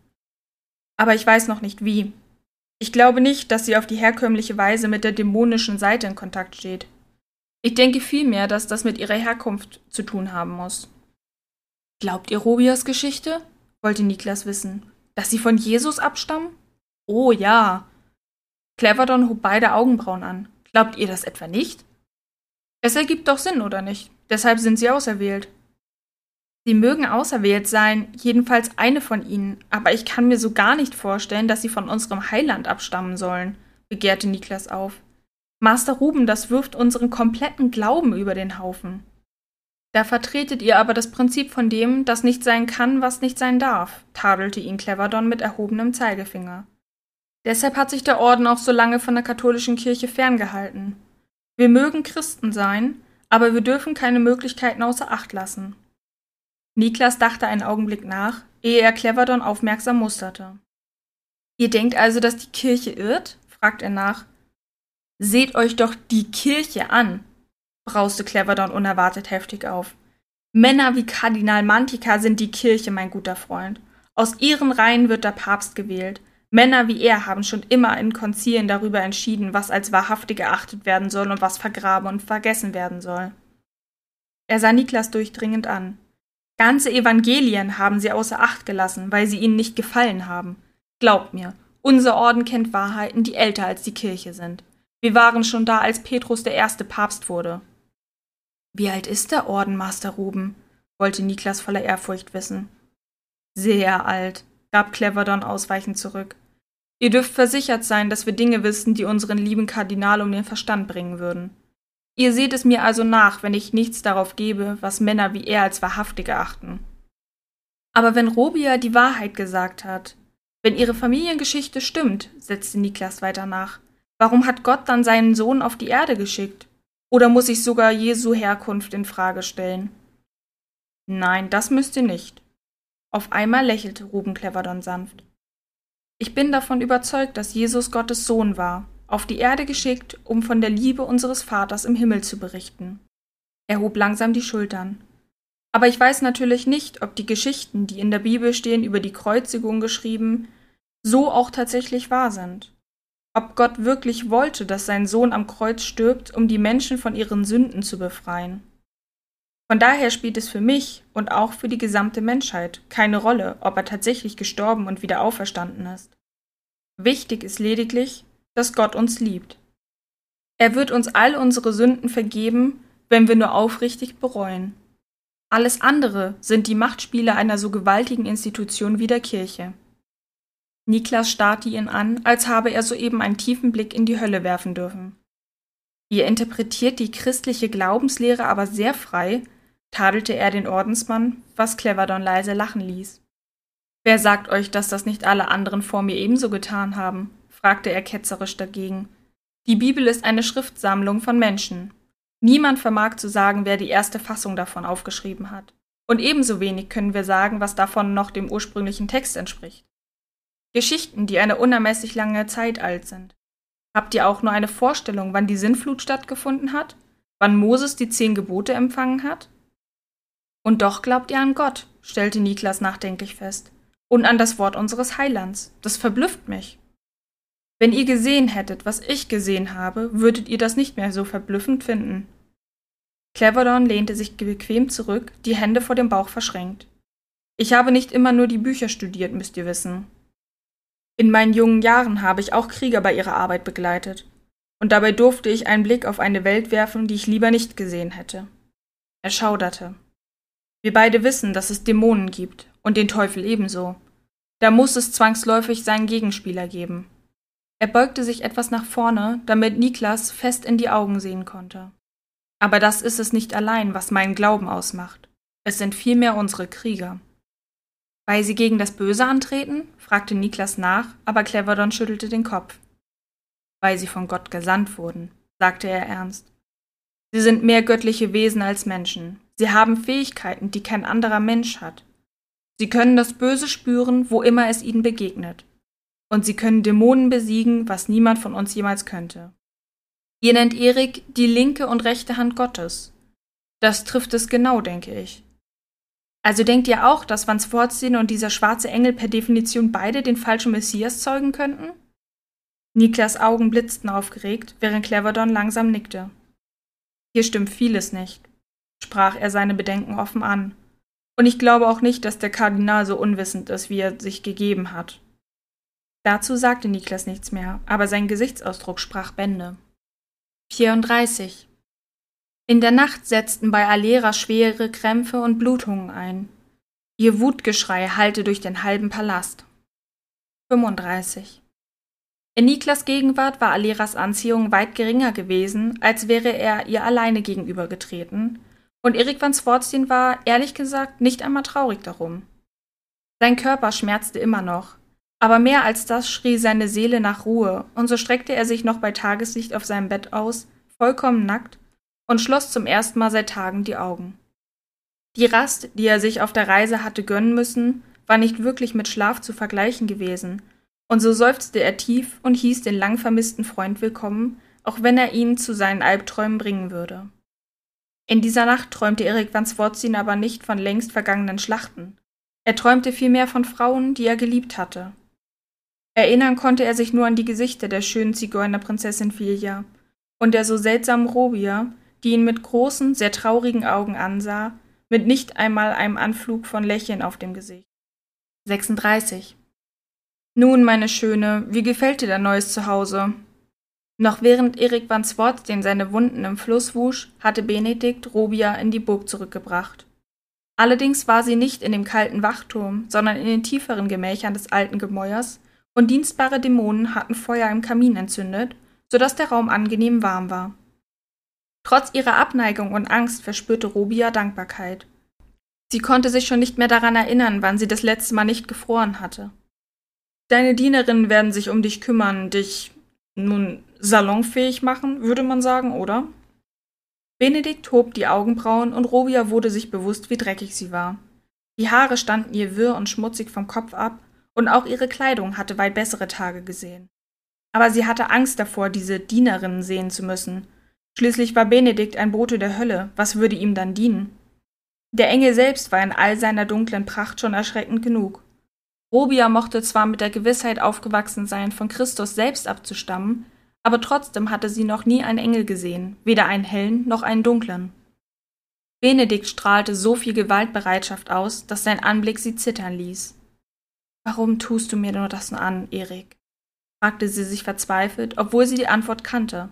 Aber ich weiß noch nicht wie. Ich glaube nicht, dass sie auf die herkömmliche Weise mit der dämonischen Seite in Kontakt steht. Ich denke vielmehr, dass das mit ihrer Herkunft zu tun haben muss. Glaubt ihr Robias Geschichte? wollte Niklas wissen. Dass sie von Jesus abstammen? Oh ja. Cleverdon hob beide Augenbrauen an. Glaubt ihr das etwa nicht? Es ergibt doch Sinn, oder nicht? Deshalb sind sie auserwählt. Sie mögen auserwählt sein, jedenfalls eine von ihnen, aber ich kann mir so gar nicht vorstellen, dass sie von unserem Heiland abstammen sollen, begehrte Niklas auf. Master Ruben, das wirft unseren kompletten Glauben über den Haufen. Da vertretet ihr aber das Prinzip von dem, das nicht sein kann, was nicht sein darf, tadelte ihn Cleverdon mit erhobenem Zeigefinger. Deshalb hat sich der Orden auch so lange von der katholischen Kirche ferngehalten. Wir mögen Christen sein, aber wir dürfen keine Möglichkeiten außer Acht lassen. Niklas dachte einen Augenblick nach, ehe er Cleverdon aufmerksam musterte. Ihr denkt also, dass die Kirche irrt? fragt er nach. Seht euch doch die Kirche an, brauste Cleverdon unerwartet heftig auf. Männer wie Kardinal Mantica sind die Kirche, mein guter Freund. Aus ihren Reihen wird der Papst gewählt. Männer wie er haben schon immer in Konzilen darüber entschieden, was als wahrhaftig erachtet werden soll und was vergraben und vergessen werden soll. Er sah Niklas durchdringend an. Ganze Evangelien haben sie außer Acht gelassen, weil sie ihnen nicht gefallen haben. Glaubt mir, unser Orden kennt Wahrheiten, die älter als die Kirche sind. Wir waren schon da, als Petrus der erste Papst wurde. Wie alt ist der Orden, Master Ruben? wollte Niklas voller Ehrfurcht wissen. Sehr alt, gab Cleverdon ausweichend zurück. Ihr dürft versichert sein, dass wir Dinge wissen, die unseren lieben Kardinal um den Verstand bringen würden. Ihr seht es mir also nach, wenn ich nichts darauf gebe, was Männer wie er als wahrhaftig erachten. Aber wenn Robia die Wahrheit gesagt hat, wenn ihre Familiengeschichte stimmt, setzte Niklas weiter nach, warum hat Gott dann seinen Sohn auf die Erde geschickt? Oder muss ich sogar Jesu Herkunft in Frage stellen? Nein, das müsst ihr nicht. Auf einmal lächelte Ruben Cleverdon sanft. Ich bin davon überzeugt, dass Jesus Gottes Sohn war auf die Erde geschickt, um von der Liebe unseres Vaters im Himmel zu berichten. Er hob langsam die Schultern. Aber ich weiß natürlich nicht, ob die Geschichten, die in der Bibel stehen, über die Kreuzigung geschrieben, so auch tatsächlich wahr sind. Ob Gott wirklich wollte, dass sein Sohn am Kreuz stirbt, um die Menschen von ihren Sünden zu befreien. Von daher spielt es für mich und auch für die gesamte Menschheit keine Rolle, ob er tatsächlich gestorben und wieder auferstanden ist. Wichtig ist lediglich, dass Gott uns liebt. Er wird uns all unsere Sünden vergeben, wenn wir nur aufrichtig bereuen. Alles andere sind die Machtspiele einer so gewaltigen Institution wie der Kirche. Niklas starrte ihn an, als habe er soeben einen tiefen Blick in die Hölle werfen dürfen. Ihr interpretiert die christliche Glaubenslehre aber sehr frei, tadelte er den Ordensmann, was Cleverdon leise lachen ließ. Wer sagt euch, dass das nicht alle anderen vor mir ebenso getan haben? fragte er ketzerisch dagegen. Die Bibel ist eine Schriftsammlung von Menschen. Niemand vermag zu sagen, wer die erste Fassung davon aufgeschrieben hat. Und ebenso wenig können wir sagen, was davon noch dem ursprünglichen Text entspricht. Geschichten, die eine unermesslich lange Zeit alt sind. Habt ihr auch nur eine Vorstellung, wann die Sinnflut stattgefunden hat? Wann Moses die zehn Gebote empfangen hat? Und doch glaubt ihr an Gott, stellte Niklas nachdenklich fest. Und an das Wort unseres Heilands. Das verblüfft mich. Wenn ihr gesehen hättet, was ich gesehen habe, würdet ihr das nicht mehr so verblüffend finden. Cleverdon lehnte sich bequem zurück, die Hände vor dem Bauch verschränkt. Ich habe nicht immer nur die Bücher studiert, müsst ihr wissen. In meinen jungen Jahren habe ich auch Krieger bei ihrer Arbeit begleitet. Und dabei durfte ich einen Blick auf eine Welt werfen, die ich lieber nicht gesehen hätte. Er schauderte. Wir beide wissen, dass es Dämonen gibt, und den Teufel ebenso. Da muss es zwangsläufig seinen Gegenspieler geben. Er beugte sich etwas nach vorne, damit Niklas fest in die Augen sehen konnte. Aber das ist es nicht allein, was meinen Glauben ausmacht. Es sind vielmehr unsere Krieger. Weil sie gegen das Böse antreten? fragte Niklas nach, aber Cleverdon schüttelte den Kopf. Weil sie von Gott gesandt wurden, sagte er ernst. Sie sind mehr göttliche Wesen als Menschen. Sie haben Fähigkeiten, die kein anderer Mensch hat. Sie können das Böse spüren, wo immer es ihnen begegnet. und sie können Dämonen besiegen, was niemand von uns jemals könnte. Ihr nennt Erik die linke und rechte Hand Gottes. Das trifft es genau, denke ich. Also denkt ihr auch, dass Van Sfortien und dieser schwarze Engel per Definition beide den falschen Messias zeugen könnten? Niklas Augen blitzten aufgeregt, während Cleverdon langsam nickte. Hier stimmt vieles nicht, sprach er seine Bedenken offen an. Und ich glaube auch nicht, dass der Kardinal so unwissend ist, wie er sich gegeben hat. Dazu sagte Niklas nichts mehr, aber sein Gesichtsausdruck sprach Bände. 34. In der Nacht setzten bei Alera schwere Krämpfe und Blutungen ein. Ihr Wutgeschrei hallte durch den halben Palast. 35. In Niklas Gegenwart war Aleras Anziehung weit geringer gewesen, als wäre er ihr alleine gegenübergetreten, und Erik van Swartstein war, ehrlich gesagt, nicht einmal traurig darum. Sein Körper schmerzte immer noch, aber mehr als das schrie seine Seele nach Ruhe, und so streckte er sich noch bei Tageslicht auf seinem Bett aus, vollkommen nackt, und schloss zum ersten Mal seit Tagen die Augen. Die Rast, die er sich auf der Reise hatte gönnen müssen, war nicht wirklich mit Schlaf zu vergleichen gewesen, und so seufzte er tief und hieß den lang vermissten Freund willkommen, auch wenn er ihn zu seinen Albträumen bringen würde. In dieser Nacht träumte Erik van Swordzin aber nicht von längst vergangenen Schlachten. Er träumte vielmehr von Frauen, die er geliebt hatte. Erinnern konnte er sich nur an die Gesichter der schönen Zigeunerprinzessin Filja und der so seltsamen Robia, die ihn mit großen, sehr traurigen Augen ansah, mit nicht einmal einem Anflug von Lächeln auf dem Gesicht. 36. Nun, meine Schöne, wie gefällt dir dein neues Zuhause? Noch während Erik van Swartstein seine Wunden im Fluss wusch, hatte Benedikt Robia in die Burg zurückgebracht. Allerdings war sie nicht in dem kalten Wachturm, sondern in den tieferen Gemächern des alten Gemäuers, und dienstbare Dämonen hatten Feuer im Kamin entzündet, so dass der Raum angenehm warm war. Trotz ihrer Abneigung und Angst verspürte Robia Dankbarkeit. Sie konnte sich schon nicht mehr daran erinnern, wann sie das letzte Mal nicht gefroren hatte. Deine Dienerinnen werden sich um dich kümmern, dich nun salonfähig machen, würde man sagen, oder? Benedikt hob die Augenbrauen und Robia wurde sich bewusst, wie dreckig sie war. Die Haare standen ihr wirr und schmutzig vom Kopf ab, und auch ihre Kleidung hatte weit bessere Tage gesehen. Aber sie hatte Angst davor, diese Dienerinnen sehen zu müssen. Schließlich war Benedikt ein Bote der Hölle, was würde ihm dann dienen? Der Engel selbst war in all seiner dunklen Pracht schon erschreckend genug. Robia mochte zwar mit der Gewissheit aufgewachsen sein, von Christus selbst abzustammen, aber trotzdem hatte sie noch nie einen Engel gesehen, weder einen hellen noch einen dunklen. Benedikt strahlte so viel Gewaltbereitschaft aus, dass sein Anblick sie zittern ließ. Warum tust du mir nur das an, Erik? fragte sie sich verzweifelt, obwohl sie die Antwort kannte.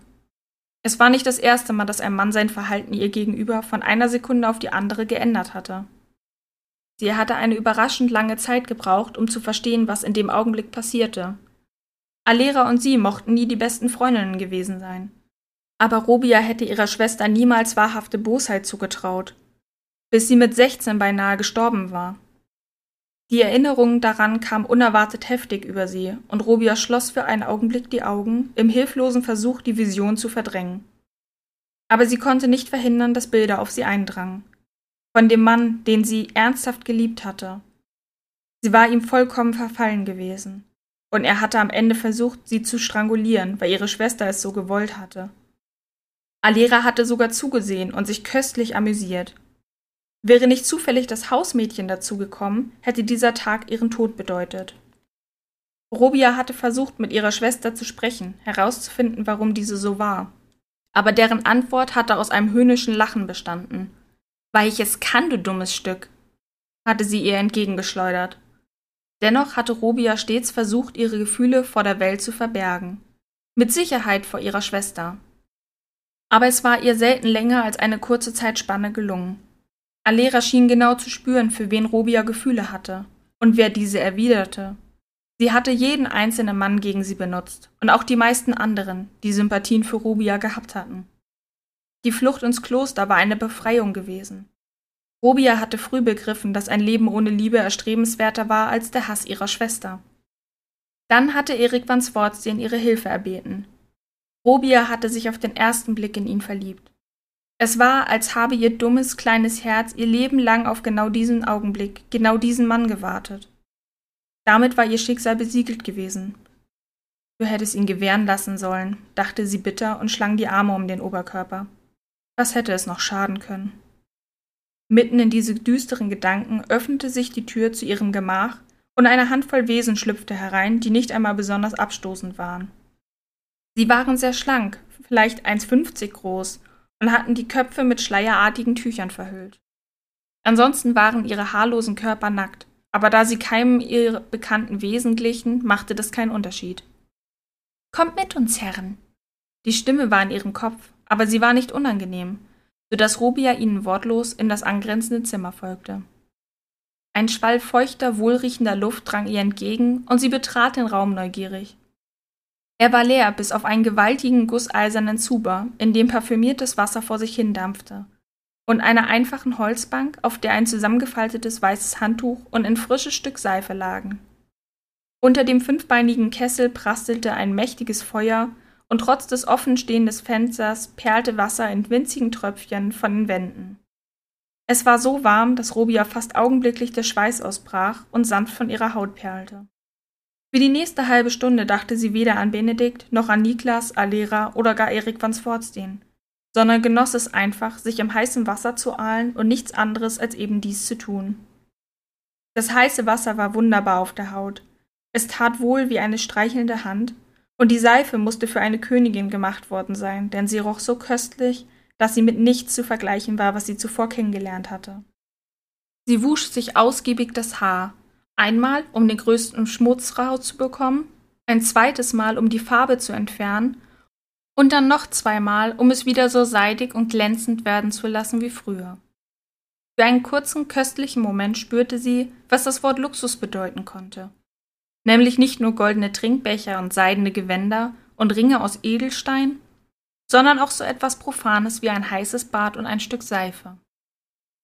Es war nicht das erste Mal, dass ein Mann sein Verhalten ihr gegenüber von einer Sekunde auf die andere geändert hatte. Sie hatte eine überraschend lange Zeit gebraucht, um zu verstehen, was in dem Augenblick passierte, Alera und sie mochten nie die besten Freundinnen gewesen sein. Aber Robia hätte ihrer Schwester niemals wahrhafte Bosheit zugetraut, bis sie mit 16 beinahe gestorben war. Die Erinnerung daran kam unerwartet heftig über sie, und Robia schloss für einen Augenblick die Augen, im hilflosen Versuch, die Vision zu verdrängen. Aber sie konnte nicht verhindern, dass Bilder auf sie eindrangen. Von dem Mann, den sie ernsthaft geliebt hatte. Sie war ihm vollkommen verfallen gewesen. Und er hatte am Ende versucht, sie zu strangulieren, weil ihre Schwester es so gewollt hatte. Alera hatte sogar zugesehen und sich köstlich amüsiert. Wäre nicht zufällig das Hausmädchen dazugekommen, hätte dieser Tag ihren Tod bedeutet. Robia hatte versucht, mit ihrer Schwester zu sprechen, herauszufinden, warum diese so war. Aber deren Antwort hatte aus einem höhnischen Lachen bestanden. Weil ich es kann, du dummes Stück, hatte sie ihr entgegengeschleudert. Dennoch hatte Robia stets versucht, ihre Gefühle vor der Welt zu verbergen. Mit Sicherheit vor ihrer Schwester. Aber es war ihr selten länger als eine kurze Zeitspanne gelungen. Alera schien genau zu spüren, für wen Robia Gefühle hatte und wer diese erwiderte. Sie hatte jeden einzelnen Mann gegen sie benutzt und auch die meisten anderen, die Sympathien für Robia gehabt hatten. Die Flucht ins Kloster war eine Befreiung gewesen. Robia hatte früh begriffen, dass ein Leben ohne Liebe erstrebenswerter war als der Hass ihrer Schwester. Dann hatte Erik van Swartstein ihre Hilfe erbeten. Robia hatte sich auf den ersten Blick in ihn verliebt. Es war, als habe ihr dummes, kleines Herz ihr Leben lang auf genau diesen Augenblick, genau diesen Mann gewartet. Damit war ihr Schicksal besiegelt gewesen, Du hättest ihn gewähren lassen sollen, dachte sie bitter und schlang die Arme um den Oberkörper. Was hätte es noch schaden können? Mitten in diese düsteren Gedanken öffnete sich die Tür zu ihrem Gemach und eine Handvoll Wesen schlüpfte herein, die nicht einmal besonders abstoßend waren. Sie waren sehr schlank, vielleicht 1,50 groß, und hatten die Köpfe mit schleierartigen Tüchern verhüllt. Ansonsten waren ihre haarlosen Körper nackt, aber da sie keinem ihrer bekannten Wesen glichen, machte das keinen Unterschied. Kommt mit uns, Herren. Die Stimme war in ihrem Kopf, aber sie war nicht unangenehm, so dass Robia ihnen wortlos in das angrenzende Zimmer folgte. Ein Schwall feuchter, wohlriechender Luft drang ihr entgegen, und sie betrat den Raum neugierig. Er war leer bis auf einen gewaltigen gusseisernen Zuber, in dem parfümiertes Wasser vor sich hindampfte, und einer einfachen Holzbank, auf der ein zusammengefaltetes weißes Handtuch und ein frisches Stück Seife lagen. Unter dem fünfbeinigen Kessel prastelte ein mächtiges Feuer, und trotz des offenstehenden Fensters perlte Wasser in winzigen Tröpfchen von den Wänden. Es war so warm, dass Robia fast augenblicklich der Schweiß ausbrach und sanft von ihrer Haut perlte. Für die nächste halbe Stunde dachte sie weder an Benedikt noch an Niklas, Alera oder gar Erik van Sfordsteen, sondern genoss es einfach, sich im heißen Wasser zu ahlen und nichts anderes als eben dies zu tun. Das heiße Wasser war wunderbar auf der Haut. Es tat wohl wie eine streichelnde Hand, und die Seife musste für eine Königin gemacht worden sein, denn sie roch so köstlich, dass sie mit nichts zu vergleichen war, was sie zuvor kennengelernt hatte. Sie wusch sich ausgiebig das Haar, einmal um den größten Schmutz rauszubekommen, ein zweites Mal um die Farbe zu entfernen und dann noch zweimal, um es wieder so seidig und glänzend werden zu lassen wie früher. Für einen kurzen, köstlichen Moment spürte sie, was das Wort Luxus bedeuten konnte. Nämlich nicht nur goldene Trinkbecher und seidene Gewänder und Ringe aus Edelstein, sondern auch so etwas Profanes wie ein heißes Bad und ein Stück Seife.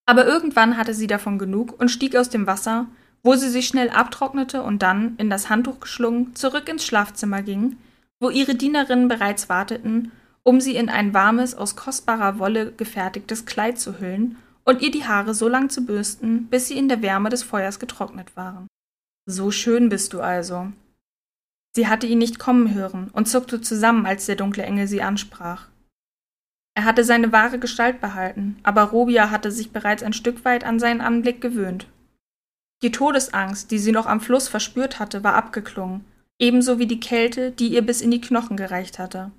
Aber irgendwann hatte sie davon genug und stieg aus dem Wasser, wo sie sich schnell abtrocknete und dann, in das Handtuch geschlungen, zurück ins Schlafzimmer ging, wo ihre Dienerinnen bereits warteten, um sie in ein warmes, aus kostbarer Wolle gefertigtes Kleid zu hüllen und ihr die Haare so lang zu bürsten, bis sie in der Wärme des Feuers getrocknet waren. So schön bist du also, Sie hatte ihn nicht kommen hören und zuckte zusammen, als der dunkle Engel sie ansprach. Er hatte seine wahre Gestalt behalten, aber Robia hatte sich bereits ein Stück weit an seinen Anblick gewöhnt. Die Todesangst, die sie noch am Fluss verspürt hatte, war abgeklungen, ebenso wie die Kälte, die ihr bis in die Knochen gereicht hatte.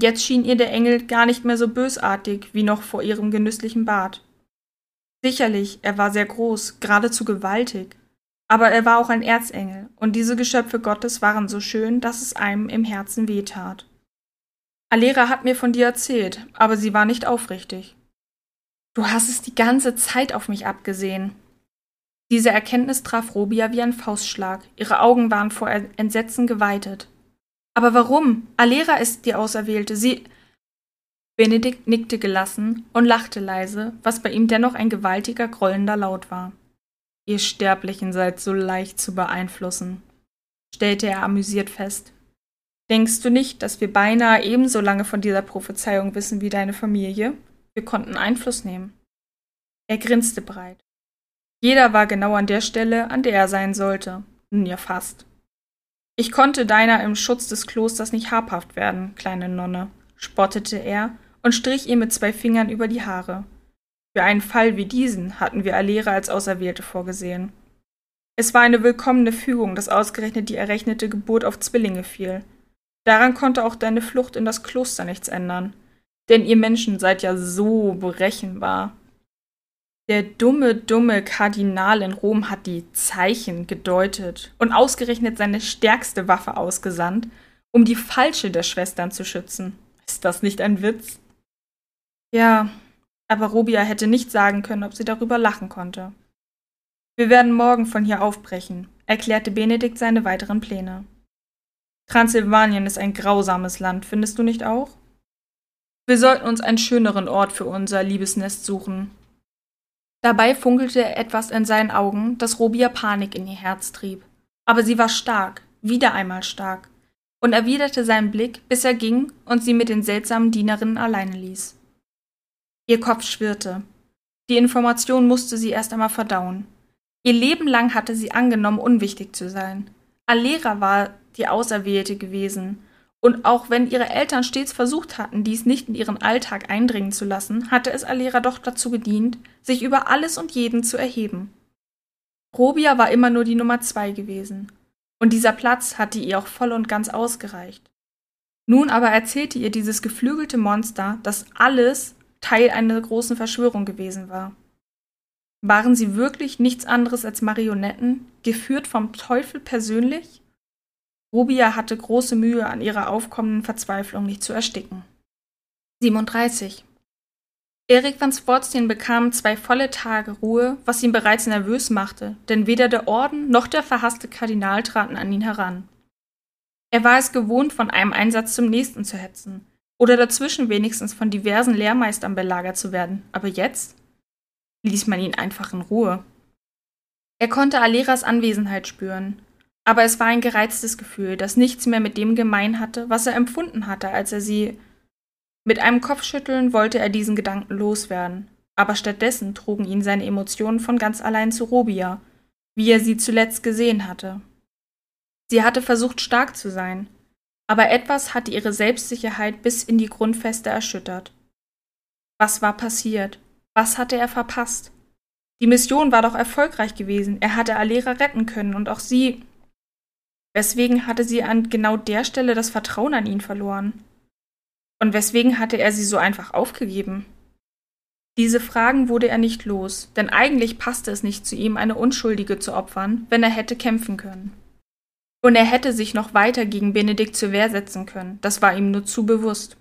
Jetzt schien ihr der Engel gar nicht mehr so bösartig wie noch vor ihrem genüsslichen Bad. Sicherlich, er war sehr groß, geradezu gewaltig, aber er war auch ein Erzengel, und diese Geschöpfe Gottes waren so schön, dass es einem im Herzen wehtat. Alera hat mir von dir erzählt, aber sie war nicht aufrichtig. Du hast es die ganze Zeit auf mich abgesehen. Diese Erkenntnis traf Robia wie ein Faustschlag. Ihre Augen waren vor Entsetzen geweitet. Aber warum? Alera ist die Auserwählte. Sie. Benedikt nickte gelassen und lachte leise, was bei ihm dennoch ein gewaltiger, grollender Laut war. Ihr Sterblichen seid so leicht zu beeinflussen, stellte er amüsiert fest. Denkst du nicht, dass wir beinahe ebenso lange von dieser Prophezeiung wissen wie deine Familie? Wir konnten Einfluss nehmen. Er grinste breit. Jeder war genau an der Stelle, an der er sein sollte. Nun ja fast. Ich konnte deiner im Schutz des Klosters nicht habhaft werden, kleine Nonne, spottete er und strich ihr mit zwei Fingern über die Haare. Für einen Fall wie diesen hatten wir Alera als Auserwählte vorgesehen. Es war eine willkommene Fügung, dass ausgerechnet die errechnete Geburt auf Zwillinge fiel. Daran konnte auch deine Flucht in das Kloster nichts ändern. Denn ihr Menschen seid ja so berechenbar. Der dumme, dumme Kardinal in Rom hat die Zeichen gedeutet und ausgerechnet seine stärkste Waffe ausgesandt, um die falsche der Schwestern zu schützen. Ist das nicht ein Witz? Ja, aber Robia hätte nicht sagen können, ob sie darüber lachen konnte. Wir werden morgen von hier aufbrechen, erklärte Benedikt seine weiteren Pläne. Transsilvanien ist ein grausames Land, findest du nicht auch? Wir sollten uns einen schöneren Ort für unser Liebesnest suchen. Dabei funkelte etwas in seinen Augen, das Robia Panik in ihr Herz trieb. Aber sie war stark, wieder einmal stark, und erwiderte seinen Blick, bis er ging und sie mit den seltsamen Dienerinnen alleine ließ. Ihr Kopf schwirrte. Die Information musste sie erst einmal verdauen. Ihr Leben lang hatte sie angenommen, unwichtig zu sein. Alera war die Auserwählte gewesen, und auch wenn ihre Eltern stets versucht hatten, dies nicht in ihren Alltag eindringen zu lassen, hatte es Alera doch dazu gedient, sich über alles und jeden zu erheben. Robia war immer nur die Nummer zwei gewesen, und dieser Platz hatte ihr auch voll und ganz ausgereicht. Nun aber erzählte ihr dieses geflügelte Monster, dass alles Teil einer großen Verschwörung gewesen war. Waren sie wirklich nichts anderes als Marionetten, geführt vom Teufel persönlich? Rubia hatte große Mühe, an ihrer aufkommenden Verzweiflung nicht zu ersticken. 37. Erik van Sportstein bekam zwei volle Tage Ruhe, was ihn bereits nervös machte, denn weder der Orden noch der verhasste Kardinal traten an ihn heran. Er war es gewohnt, von einem Einsatz zum nächsten zu hetzen oder dazwischen wenigstens von diversen Lehrmeistern belagert zu werden, aber jetzt ließ man ihn einfach in Ruhe. Er konnte Aleras Anwesenheit spüren, aber es war ein gereiztes Gefühl, das nichts mehr mit dem gemein hatte, was er empfunden hatte, als er sie. Mit einem Kopfschütteln wollte er diesen Gedanken loswerden, aber stattdessen trugen ihn seine Emotionen von ganz allein zu Robia, wie er sie zuletzt gesehen hatte. Sie hatte versucht, stark zu sein, aber etwas hatte ihre Selbstsicherheit bis in die Grundfeste erschüttert. Was war passiert? Was hatte er verpasst? Die Mission war doch erfolgreich gewesen. Er hatte Alera retten können und auch sie. Weswegen hatte sie an genau der Stelle das Vertrauen an ihn verloren? Und weswegen hatte er sie so einfach aufgegeben? Diese Fragen wurde er nicht los, denn eigentlich passte es nicht zu ihm, eine Unschuldige zu opfern, wenn er hätte kämpfen können. Und er hätte sich noch weiter gegen Benedikt zur Wehr setzen können, das war ihm nur zu bewusst.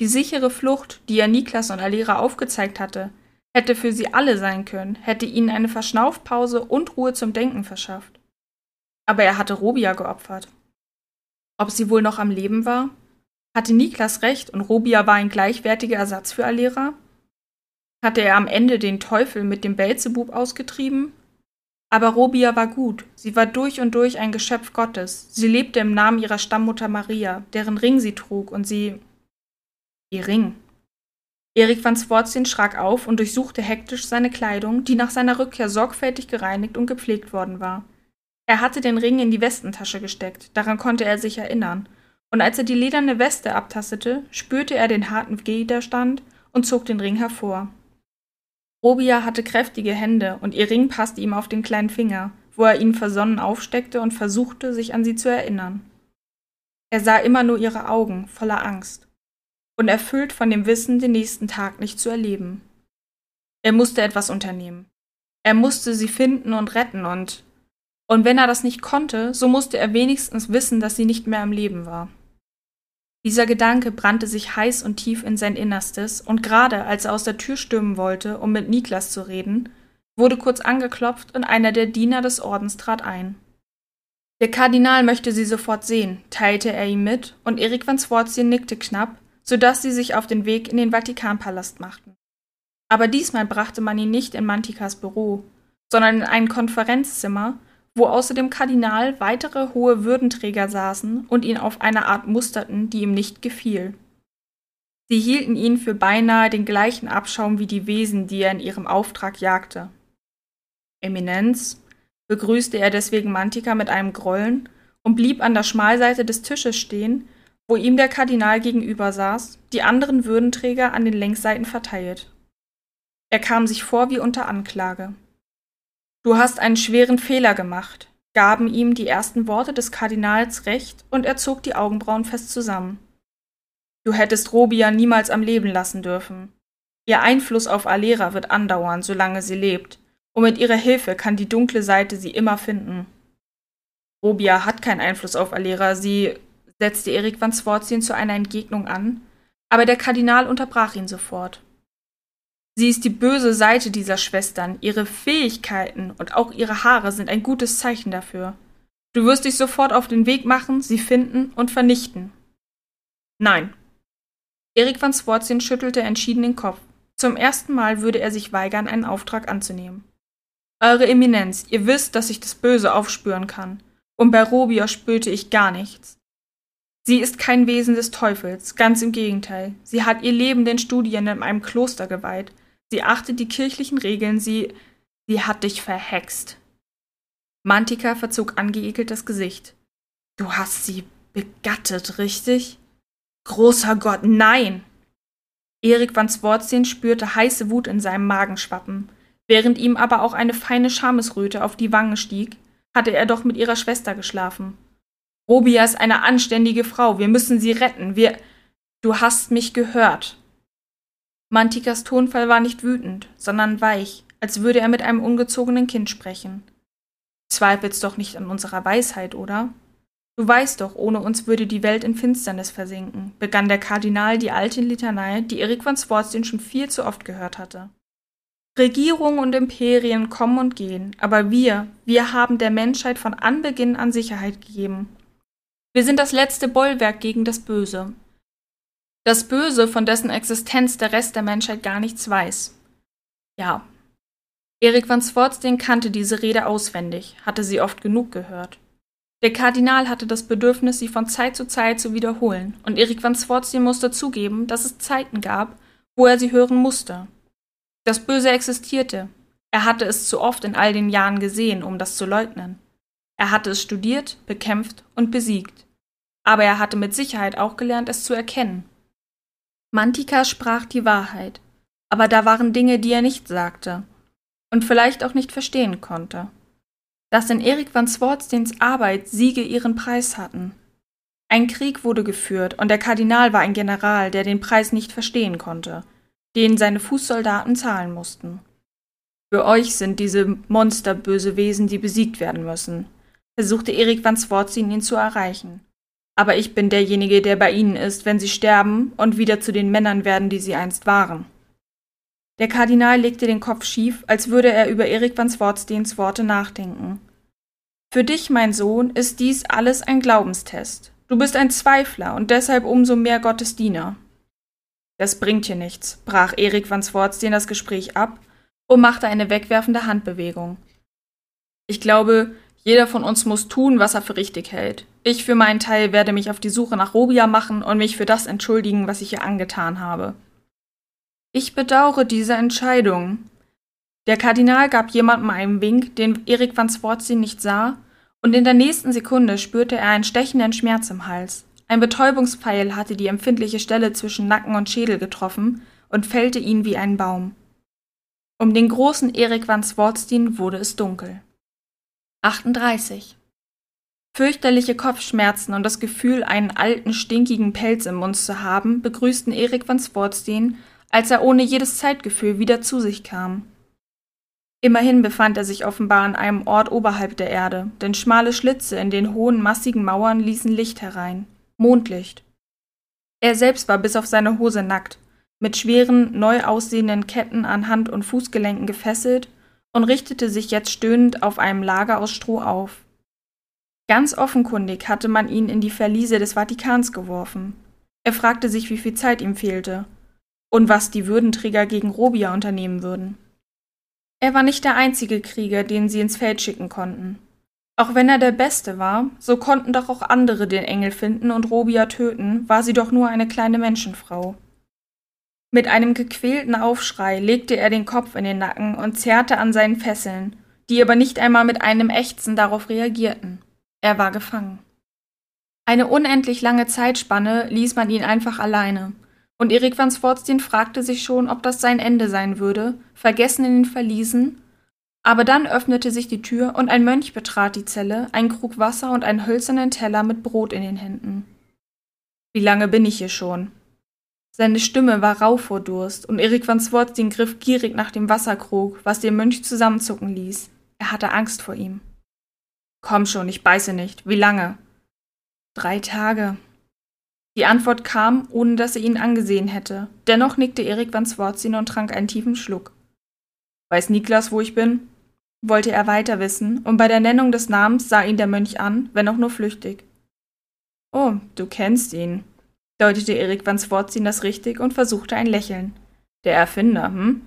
Die sichere Flucht, die er Niklas und Alera aufgezeigt hatte, hätte für sie alle sein können, hätte ihnen eine Verschnaufpause und Ruhe zum Denken verschafft. Aber er hatte Robia geopfert. Ob sie wohl noch am Leben war? Hatte Niklas recht und Robia war ein gleichwertiger Ersatz für Alera? Hatte er am Ende den Teufel mit dem Belzebub ausgetrieben? Aber Robia war gut, sie war durch und durch ein Geschöpf Gottes, sie lebte im Namen ihrer Stammmutter Maria, deren Ring sie trug, und sie. Ihr Ring. Erik van Swortien schrak auf und durchsuchte hektisch seine Kleidung, die nach seiner Rückkehr sorgfältig gereinigt und gepflegt worden war. Er hatte den Ring in die Westentasche gesteckt, daran konnte er sich erinnern, und als er die lederne Weste abtastete, spürte er den harten Widerstand und zog den Ring hervor. Robia hatte kräftige Hände und ihr Ring passte ihm auf den kleinen Finger, wo er ihn versonnen aufsteckte und versuchte, sich an sie zu erinnern. Er sah immer nur ihre Augen voller Angst und erfüllt von dem Wissen, den nächsten Tag nicht zu erleben. Er musste etwas unternehmen. Er musste sie finden und retten und und wenn er das nicht konnte, so musste er wenigstens wissen, dass sie nicht mehr am Leben war. Dieser Gedanke brannte sich heiß und tief in sein Innerstes, und gerade als er aus der Tür stürmen wollte, um mit Niklas zu reden, wurde kurz angeklopft und einer der Diener des Ordens trat ein. Der Kardinal möchte sie sofort sehen, teilte er ihm mit, und Erik van Swortien nickte knapp, sodass sie sich auf den Weg in den Vatikanpalast machten. Aber diesmal brachte man ihn nicht in Mantikas Büro, sondern in ein Konferenzzimmer, wo außer dem Kardinal weitere hohe Würdenträger saßen und ihn auf eine Art musterten, die ihm nicht gefiel. Sie hielten ihn für beinahe den gleichen Abschaum wie die Wesen, die er in ihrem Auftrag jagte. Eminenz, begrüßte er deswegen Mantika mit einem Grollen und blieb an der Schmalseite des Tisches stehen, wo ihm der Kardinal gegenüber saß, die anderen Würdenträger an den Längsseiten verteilt. Er kam sich vor wie unter Anklage. Du hast einen schweren Fehler gemacht, gaben ihm die ersten Worte des Kardinals recht, und er zog die Augenbrauen fest zusammen. Du hättest Robia niemals am Leben lassen dürfen. Ihr Einfluss auf Alera wird andauern, solange sie lebt, und mit ihrer Hilfe kann die dunkle Seite sie immer finden. Robia hat keinen Einfluss auf Alera, sie setzte Erik van Swortien zu einer Entgegnung an, aber der Kardinal unterbrach ihn sofort. Sie ist die böse Seite dieser Schwestern, ihre Fähigkeiten und auch ihre Haare sind ein gutes Zeichen dafür. Du wirst dich sofort auf den Weg machen, sie finden und vernichten. Nein. Erik van Swortien schüttelte entschieden den Kopf. Zum ersten Mal würde er sich weigern, einen Auftrag anzunehmen. Eure Eminenz, ihr wisst, dass ich das Böse aufspüren kann. Und bei Robia spürte ich gar nichts. Sie ist kein Wesen des Teufels, ganz im Gegenteil. Sie hat ihr Leben den Studien in einem Kloster geweiht. Sie achtet die kirchlichen Regeln, sie. sie hat dich verhext. Mantika verzog angeekelt das Gesicht. Du hast sie begattet, richtig? Großer Gott, nein! Erik van Swartstein spürte heiße Wut in seinem Magen schwappen. Während ihm aber auch eine feine Schamesröte auf die Wange stieg, hatte er doch mit ihrer Schwester geschlafen. Robia ist eine anständige Frau, wir müssen sie retten, wir. Du hast mich gehört. Mantikas Tonfall war nicht wütend, sondern weich, als würde er mit einem ungezogenen Kind sprechen. Zweifelst doch nicht an unserer Weisheit, oder? Du weißt doch, ohne uns würde die Welt in Finsternis versinken, begann der Kardinal die alte Litanei, die Erik von Swartstein schon viel zu oft gehört hatte. Regierungen und Imperien kommen und gehen, aber wir, wir haben der Menschheit von Anbeginn an Sicherheit gegeben. Wir sind das letzte Bollwerk gegen das Böse, das Böse, von dessen Existenz der Rest der Menschheit gar nichts weiß. Ja. Erik van Swartstein kannte diese Rede auswendig, hatte sie oft genug gehört. Der Kardinal hatte das Bedürfnis, sie von Zeit zu Zeit zu wiederholen, und Erik van Swartstein musste zugeben, dass es Zeiten gab, wo er sie hören musste. Das Böse existierte. Er hatte es zu oft in all den Jahren gesehen, um das zu leugnen. Er hatte es studiert, bekämpft und besiegt. Aber er hatte mit Sicherheit auch gelernt, es zu erkennen Mantika sprach die Wahrheit, aber da waren Dinge, die er nicht sagte und vielleicht auch nicht verstehen konnte. Dass in Erik van Swartsteins Arbeit Siege ihren Preis hatten. Ein Krieg wurde geführt und der Kardinal war ein General, der den Preis nicht verstehen konnte, den seine Fußsoldaten zahlen mussten. Für euch sind diese Monster böse Wesen, die besiegt werden müssen, versuchte Erik van Swartstein ihn zu erreichen aber ich bin derjenige, der bei ihnen ist, wenn sie sterben und wieder zu den Männern werden, die sie einst waren. Der Kardinal legte den Kopf schief, als würde er über Erik van Swartsteens Worte nachdenken. Für dich, mein Sohn, ist dies alles ein Glaubenstest. Du bist ein Zweifler und deshalb umso mehr Gottes Diener. Das bringt hier nichts, brach Erik van Swartsteen das Gespräch ab und machte eine wegwerfende Handbewegung. Ich glaube, jeder von uns muss tun, was er für richtig hält. Ich für meinen Teil werde mich auf die Suche nach Robia machen und mich für das entschuldigen, was ich ihr angetan habe. Ich bedauere diese Entscheidung. Der Kardinal gab jemandem einen Wink, den Erik van Swartzy nicht sah, und in der nächsten Sekunde spürte er einen stechenden Schmerz im Hals. Ein Betäubungspfeil hatte die empfindliche Stelle zwischen Nacken und Schädel getroffen und fällte ihn wie ein Baum. Um den großen Erik van Swartstein wurde es dunkel. 38. Fürchterliche Kopfschmerzen und das Gefühl, einen alten, stinkigen Pelz im Mund zu haben, begrüßten Erik van Swartstein, als er ohne jedes Zeitgefühl wieder zu sich kam. Immerhin befand er sich offenbar an einem Ort oberhalb der Erde, denn schmale Schlitze in den hohen, massigen Mauern ließen Licht herein. Mondlicht. Er selbst war bis auf seine Hose nackt, mit schweren, neu aussehenden Ketten an Hand und Fußgelenken gefesselt und richtete sich jetzt stöhnend auf einem Lager aus Stroh auf. Ganz offenkundig hatte man ihn in die Verliese des Vatikans geworfen. Er fragte sich, wie viel Zeit ihm fehlte und was die Würdenträger gegen Robia unternehmen würden. Er war nicht der einzige Krieger, den sie ins Feld schicken konnten. Auch wenn er der Beste war, so konnten doch auch andere den Engel finden und Robia töten, war sie doch nur eine kleine Menschenfrau. Mit einem gequälten Aufschrei legte er den Kopf in den Nacken und zerrte an seinen Fesseln, die aber nicht einmal mit einem Ächzen darauf reagierten. Er war gefangen. Eine unendlich lange Zeitspanne ließ man ihn einfach alleine, und Erik van Swartstein fragte sich schon, ob das sein Ende sein würde, vergessen in den Verliesen, aber dann öffnete sich die Tür und ein Mönch betrat die Zelle, einen Krug Wasser und einen hölzernen Teller mit Brot in den Händen. Wie lange bin ich hier schon? Seine Stimme war rau vor Durst, und Erik van Swartstein griff gierig nach dem Wasserkrug, was den Mönch zusammenzucken ließ. Er hatte Angst vor ihm. Komm schon, ich beiße nicht. Wie lange? Drei Tage. Die Antwort kam, ohne dass er ihn angesehen hätte. Dennoch nickte Erik van Swartstein und trank einen tiefen Schluck. Weiß Niklas, wo ich bin? wollte er weiter wissen, und bei der Nennung des Namens sah ihn der Mönch an, wenn auch nur flüchtig. Oh, du kennst ihn, deutete Erik van Swartstein das richtig und versuchte ein Lächeln. Der Erfinder, hm?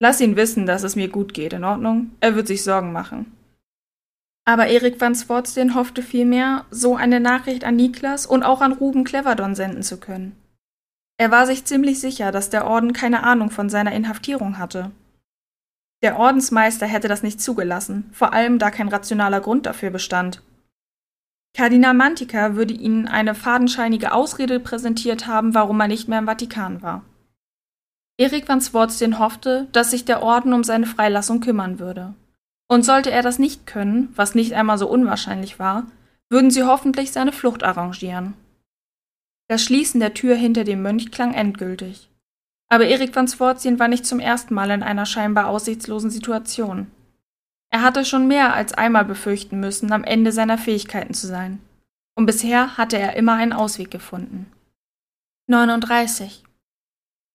Lass ihn wissen, dass es mir gut geht, in Ordnung? Er wird sich Sorgen machen. Aber Erik van Swartstein hoffte vielmehr, so eine Nachricht an Niklas und auch an Ruben Cleverdon senden zu können. Er war sich ziemlich sicher, dass der Orden keine Ahnung von seiner Inhaftierung hatte. Der Ordensmeister hätte das nicht zugelassen, vor allem da kein rationaler Grund dafür bestand. Kardinal Mantica würde ihnen eine fadenscheinige Ausrede präsentiert haben, warum er nicht mehr im Vatikan war. Erik van Swartstein hoffte, dass sich der Orden um seine Freilassung kümmern würde. Und sollte er das nicht können, was nicht einmal so unwahrscheinlich war, würden sie hoffentlich seine Flucht arrangieren. Das Schließen der Tür hinter dem Mönch klang endgültig. Aber Erik van Swartstein war nicht zum ersten Mal in einer scheinbar aussichtslosen Situation. Er hatte schon mehr als einmal befürchten müssen, am Ende seiner Fähigkeiten zu sein. Und bisher hatte er immer einen Ausweg gefunden. 39.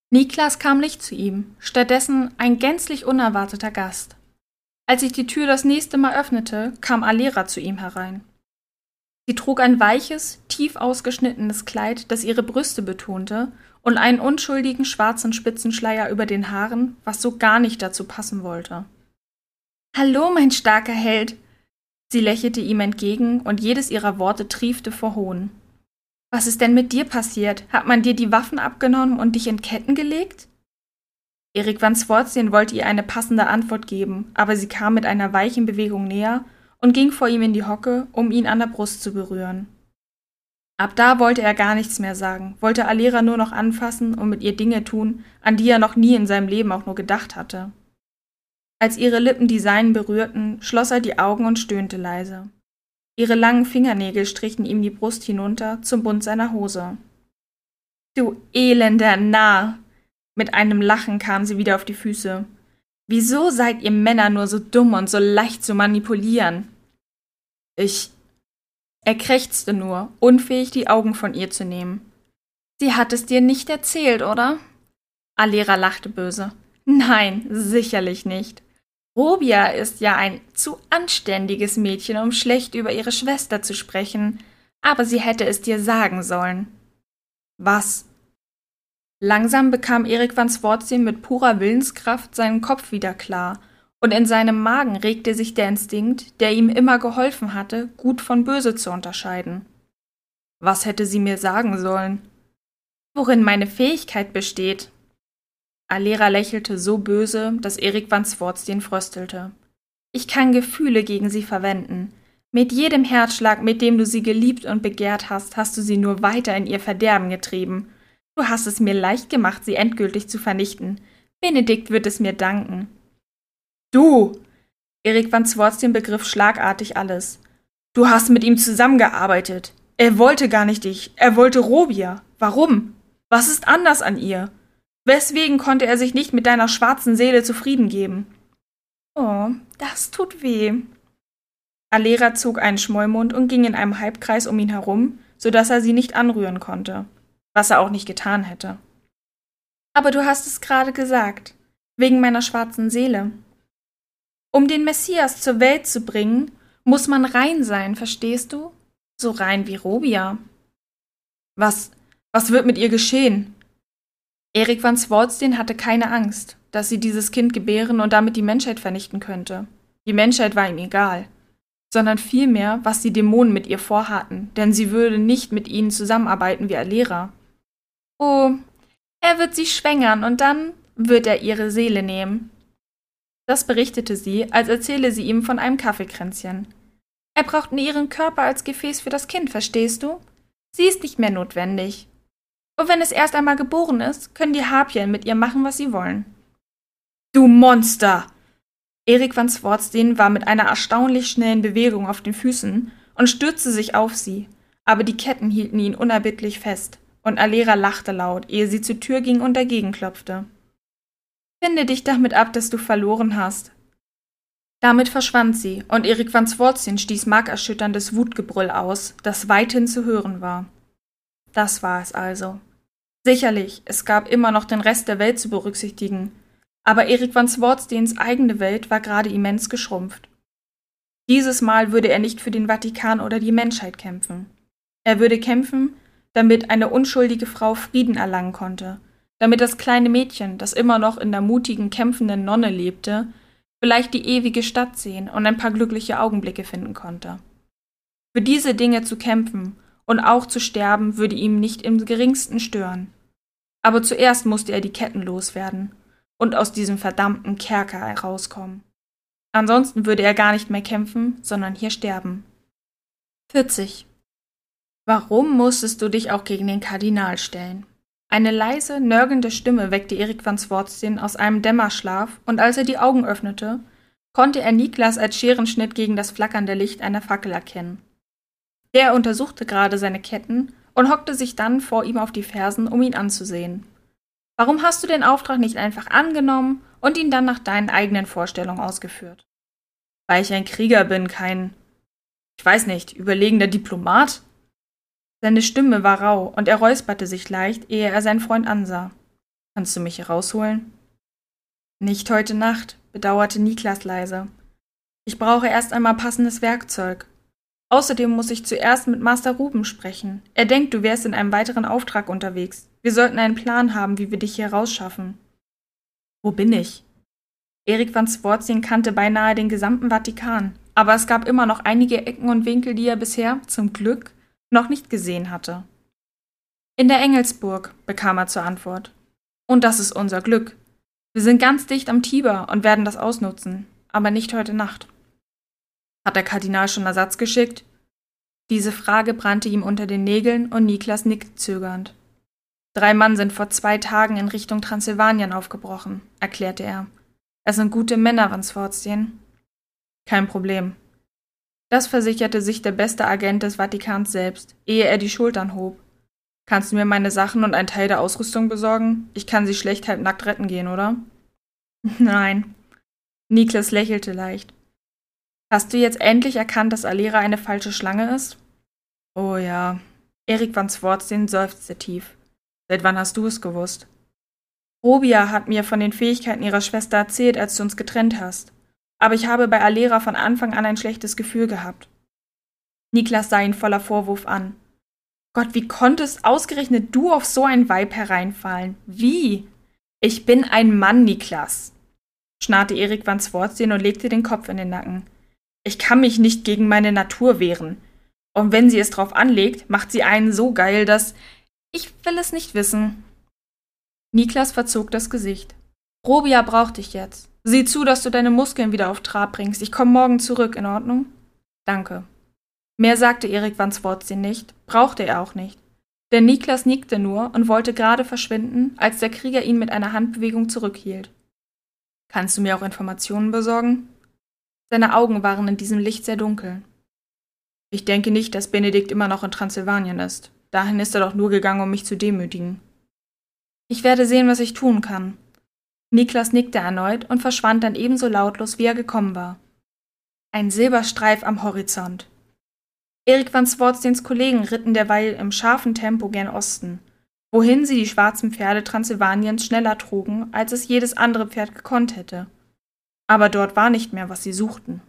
Niklas kam nicht zu ihm, stattdessen ein gänzlich unerwarteter Gast. Als ich die Tür das nächste Mal öffnete, kam Alera zu ihm herein. Sie trug ein weiches, tief ausgeschnittenes Kleid, das ihre Brüste betonte, und einen unschuldigen schwarzen Spitzenschleier über den Haaren, was so gar nicht dazu passen wollte. Hallo, mein starker Held! Sie lächelte ihm entgegen, und jedes ihrer Worte triefte vor Hohn. Was ist denn mit dir passiert? Hat man dir die Waffen abgenommen und dich in Ketten gelegt? Erik van Swartien wollte ihr eine passende Antwort geben, aber sie kam mit einer weichen Bewegung näher und ging vor ihm in die Hocke, um ihn an der Brust zu berühren. Ab da wollte er gar nichts mehr sagen, wollte Alera nur noch anfassen und mit ihr Dinge tun, an die er noch nie in seinem Leben auch nur gedacht hatte. Als ihre Lippen die seinen berührten, schloss er die Augen und stöhnte leise. Ihre langen Fingernägel strichen ihm die Brust hinunter zum Bund seiner Hose. Du elender Narr! Mit einem Lachen kam sie wieder auf die Füße. Wieso seid ihr Männer nur so dumm und so leicht zu manipulieren? Ich. Er krächzte nur, unfähig, die Augen von ihr zu nehmen. Sie hat es dir nicht erzählt, oder? Alera lachte böse. Nein, sicherlich nicht. Robia ist ja ein zu anständiges Mädchen, um schlecht über ihre Schwester zu sprechen, aber sie hätte es dir sagen sollen. Was? Langsam bekam Erik van Swartzien mit purer Willenskraft seinen Kopf wieder klar, und in seinem Magen regte sich der Instinkt, der ihm immer geholfen hatte, gut von böse zu unterscheiden. Was hätte sie mir sagen sollen? Worin meine Fähigkeit besteht, Alera lächelte so böse, dass Erik van Swartz fröstelte. Ich kann Gefühle gegen sie verwenden. Mit jedem Herzschlag, mit dem du sie geliebt und begehrt hast, hast du sie nur weiter in ihr Verderben getrieben. Du hast es mir leicht gemacht, sie endgültig zu vernichten. Benedikt wird es mir danken. Du! Erik van Swartz begriff schlagartig alles. Du hast mit ihm zusammengearbeitet. Er wollte gar nicht dich. Er wollte Robia. Warum? Was ist anders an ihr? Weswegen konnte er sich nicht mit deiner schwarzen Seele zufrieden geben? Oh, das tut weh. Alera zog einen Schmollmund und ging in einem Halbkreis um ihn herum, so dass er sie nicht anrühren konnte, was er auch nicht getan hätte. Aber du hast es gerade gesagt, wegen meiner schwarzen Seele. Um den Messias zur Welt zu bringen, muss man rein sein, verstehst du? So rein wie Robia. Was, was wird mit ihr geschehen? Erik van Swartstein hatte keine Angst, dass sie dieses Kind gebären und damit die Menschheit vernichten könnte. Die Menschheit war ihm egal, sondern vielmehr, was die Dämonen mit ihr vorhatten, denn sie würde nicht mit ihnen zusammenarbeiten wie Alera. Oh, er wird sie schwängern und dann wird er ihre Seele nehmen. Das berichtete sie, als erzähle sie ihm von einem Kaffeekränzchen. Er braucht nur ihren Körper als Gefäß für das Kind, verstehst du? Sie ist nicht mehr notwendig. Und wenn es erst einmal geboren ist, können die Harpien mit ihr machen, was sie wollen. Du Monster! Erik van Swartstein war mit einer erstaunlich schnellen Bewegung auf den Füßen und stürzte sich auf sie, aber die Ketten hielten ihn unerbittlich fest, und Alera lachte laut, ehe sie zur Tür ging und dagegen klopfte. Finde dich damit ab, dass du verloren hast. Damit verschwand sie, und Erik van Swartstein stieß markerschütterndes Wutgebrüll aus, das weithin zu hören war. Das war es also. Sicherlich, es gab immer noch den Rest der Welt zu berücksichtigen, aber Erik van Swartsteens eigene Welt war gerade immens geschrumpft. Dieses Mal würde er nicht für den Vatikan oder die Menschheit kämpfen. Er würde kämpfen, damit eine unschuldige Frau Frieden erlangen konnte, damit das kleine Mädchen, das immer noch in der mutigen, kämpfenden Nonne lebte, vielleicht die ewige Stadt sehen und ein paar glückliche Augenblicke finden konnte. Für diese Dinge zu kämpfen und auch zu sterben würde ihm nicht im geringsten stören. Aber zuerst musste er die Ketten loswerden und aus diesem verdammten Kerker herauskommen. Ansonsten würde er gar nicht mehr kämpfen, sondern hier sterben. 40. Warum musstest du dich auch gegen den Kardinal stellen? Eine leise, nörgelnde Stimme weckte Erik van Swartstein aus einem Dämmerschlaf, und als er die Augen öffnete, konnte er Niklas als Scherenschnitt gegen das flackernde Licht einer Fackel erkennen. Der untersuchte gerade seine Ketten und hockte sich dann vor ihm auf die Fersen, um ihn anzusehen. Warum hast du den Auftrag nicht einfach angenommen und ihn dann nach deinen eigenen Vorstellungen ausgeführt? Weil ich ein Krieger bin, kein, ich weiß nicht, überlegender Diplomat? Seine Stimme war rau und er räusperte sich leicht, ehe er seinen Freund ansah. Kannst du mich herausholen? Nicht heute Nacht, bedauerte Niklas leise. Ich brauche erst einmal passendes Werkzeug. Außerdem muss ich zuerst mit Master Ruben sprechen. Er denkt, du wärst in einem weiteren Auftrag unterwegs. Wir sollten einen Plan haben, wie wir dich hier rausschaffen. Wo bin ich? Erik van Swarzien kannte beinahe den gesamten Vatikan, aber es gab immer noch einige Ecken und Winkel, die er bisher, zum Glück, noch nicht gesehen hatte. In der Engelsburg, bekam er zur Antwort. Und das ist unser Glück. Wir sind ganz dicht am Tiber und werden das ausnutzen, aber nicht heute Nacht. Hat der Kardinal schon Ersatz geschickt? Diese Frage brannte ihm unter den Nägeln und Niklas nickte zögernd. Drei Mann sind vor zwei Tagen in Richtung Transsilvanien aufgebrochen, erklärte er. Es sind gute Männer, Van Sforstien. Kein Problem. Das versicherte sich der beste Agent des Vatikans selbst, ehe er die Schultern hob. Kannst du mir meine Sachen und einen Teil der Ausrüstung besorgen? Ich kann sie schlecht halb nackt retten gehen, oder? [LAUGHS] Nein. Niklas lächelte leicht. Hast du jetzt endlich erkannt, dass Alera eine falsche Schlange ist? Oh ja. Erik van Swartzen seufzte tief. Seit wann hast du es gewusst? Robia hat mir von den Fähigkeiten ihrer Schwester erzählt, als du uns getrennt hast aber ich habe bei Alera von Anfang an ein schlechtes Gefühl gehabt. Niklas sah ihn voller Vorwurf an. Gott, wie konntest ausgerechnet du auf so ein Weib hereinfallen? Wie? Ich bin ein Mann, Niklas, schnarrte Erik van Swartzen und legte den Kopf in den Nacken. Ich kann mich nicht gegen meine Natur wehren. Und wenn sie es drauf anlegt, macht sie einen so geil, dass. Ich will es nicht wissen. Niklas verzog das Gesicht. Robia braucht dich jetzt. Sieh zu, dass du deine Muskeln wieder auf Trab bringst. Ich komme morgen zurück, in Ordnung? Danke. Mehr sagte Erik van Swartzin nicht, brauchte er auch nicht. Denn Niklas nickte nur und wollte gerade verschwinden, als der Krieger ihn mit einer Handbewegung zurückhielt. Kannst du mir auch Informationen besorgen? Seine Augen waren in diesem Licht sehr dunkel. Ich denke nicht, dass Benedikt immer noch in Transsilvanien ist. Dahin ist er doch nur gegangen, um mich zu demütigen. Ich werde sehen, was ich tun kann. Niklas nickte erneut und verschwand dann ebenso lautlos, wie er gekommen war. Ein Silberstreif am Horizont. Erik van Swartsteins Kollegen ritten derweil im scharfen Tempo gen Osten, wohin sie die schwarzen Pferde Transsilvaniens schneller trugen, als es jedes andere Pferd gekonnt hätte. Aber dort war nicht mehr, was sie suchten.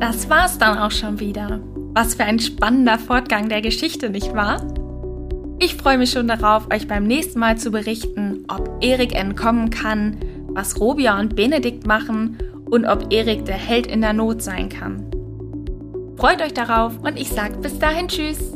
Das war's dann auch schon wieder. Was für ein spannender Fortgang der Geschichte, nicht wahr? Ich freue mich schon darauf, euch beim nächsten Mal zu berichten, ob Erik entkommen kann, was Robia und Benedikt machen und ob Erik der Held in der Not sein kann. Freut euch darauf und ich sage bis dahin Tschüss.